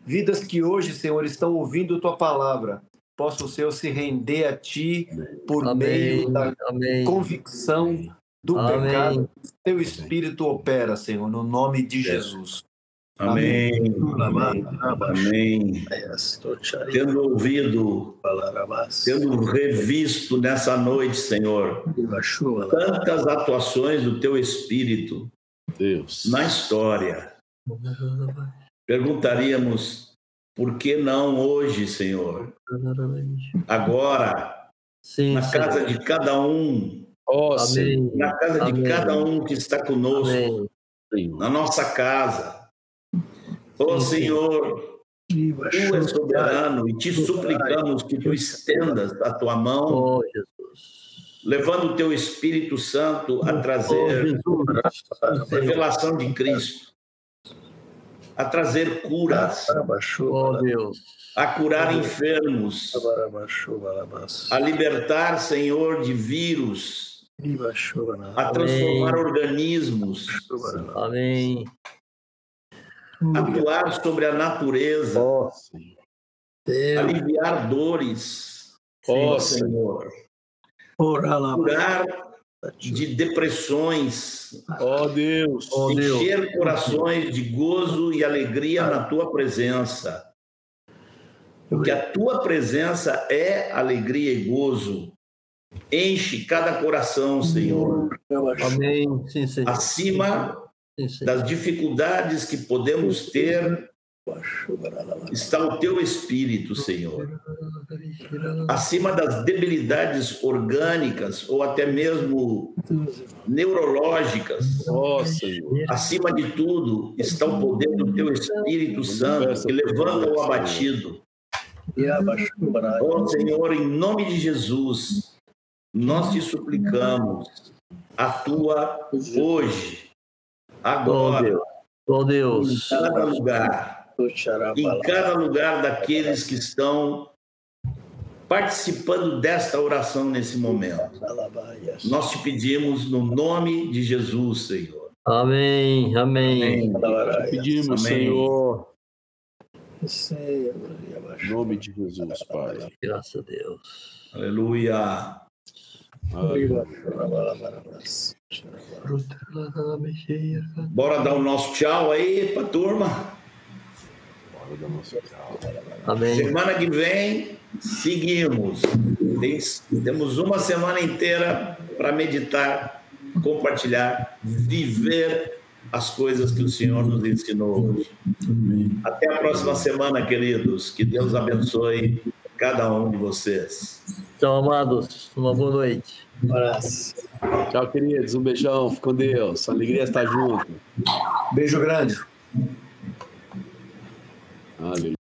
vidas que hoje, Senhor, estão ouvindo tua palavra, possam, Senhor, se render a ti por meio Amém. da Amém. convicção do Amém. pecado. Teu Espírito opera, Senhor, no nome de Jesus. Amém. Amém. Tendo ouvido, tendo revisto nessa noite, Senhor, tantas atuações do teu Espírito Deus. na história, perguntaríamos por que não hoje, Senhor? Agora, Sim, na Senhor. casa de cada um, Senhor. Amém. na casa de Amém. cada um que está conosco, Amém. na nossa casa. Ó sim. Senhor, Tu és soberano e te suplicamos que tu estendas a tua mão, Oh, Jesus. levando o teu Espírito Santo a Oh, trazer Jesus. revelação de Cristo, a trazer curas, Oh, Deus. a curar enfermos, a libertar, Senhor, de vírus, a transformar organismos, Amém. Atuar sobre a natureza, Ó, Senhor. aliviar dores, Ó, ó Senhor. Curar de depressões, Ó, Deus. Oh, Deus. encher corações de gozo e alegria na tua presença. Porque a tua presença é alegria e gozo. Enche cada coração, Senhor, Amém. Sim, acima Sim, Senhor. Das dificuldades que podemos ter, está o teu espírito, Senhor. Acima das debilidades orgânicas ou até mesmo neurológicas, acima de tudo está o poder do teu Espírito Santo que levanta o abatido. Ó Senhor, em nome de Jesus, nós te suplicamos, atua hoje, Oh, agora, Deus. Oh, em Deus. cada lugar, em cada lugar daqueles que estão participando desta oração nesse momento. Nós te pedimos no nome de Jesus, Senhor. Amém. Amém. Pedimos, Amém. Senhor. Em nome de Jesus, Pai. Graças a Deus. Aleluia. Aleluia. Bora dar o nosso tchau aí pra turma. Bora dar nosso tchau. Amém. Semana que vem, seguimos. Tem- temos uma semana inteira para meditar, compartilhar, viver as coisas que o Senhor nos ensinou hoje. Até a próxima semana, queridos. Que Deus abençoe cada um de vocês. Tchau, amados. Uma boa noite. Tchau, queridos. Um beijão. Fique com Deus. Alegria está junto. Beijo grande. Aleluia.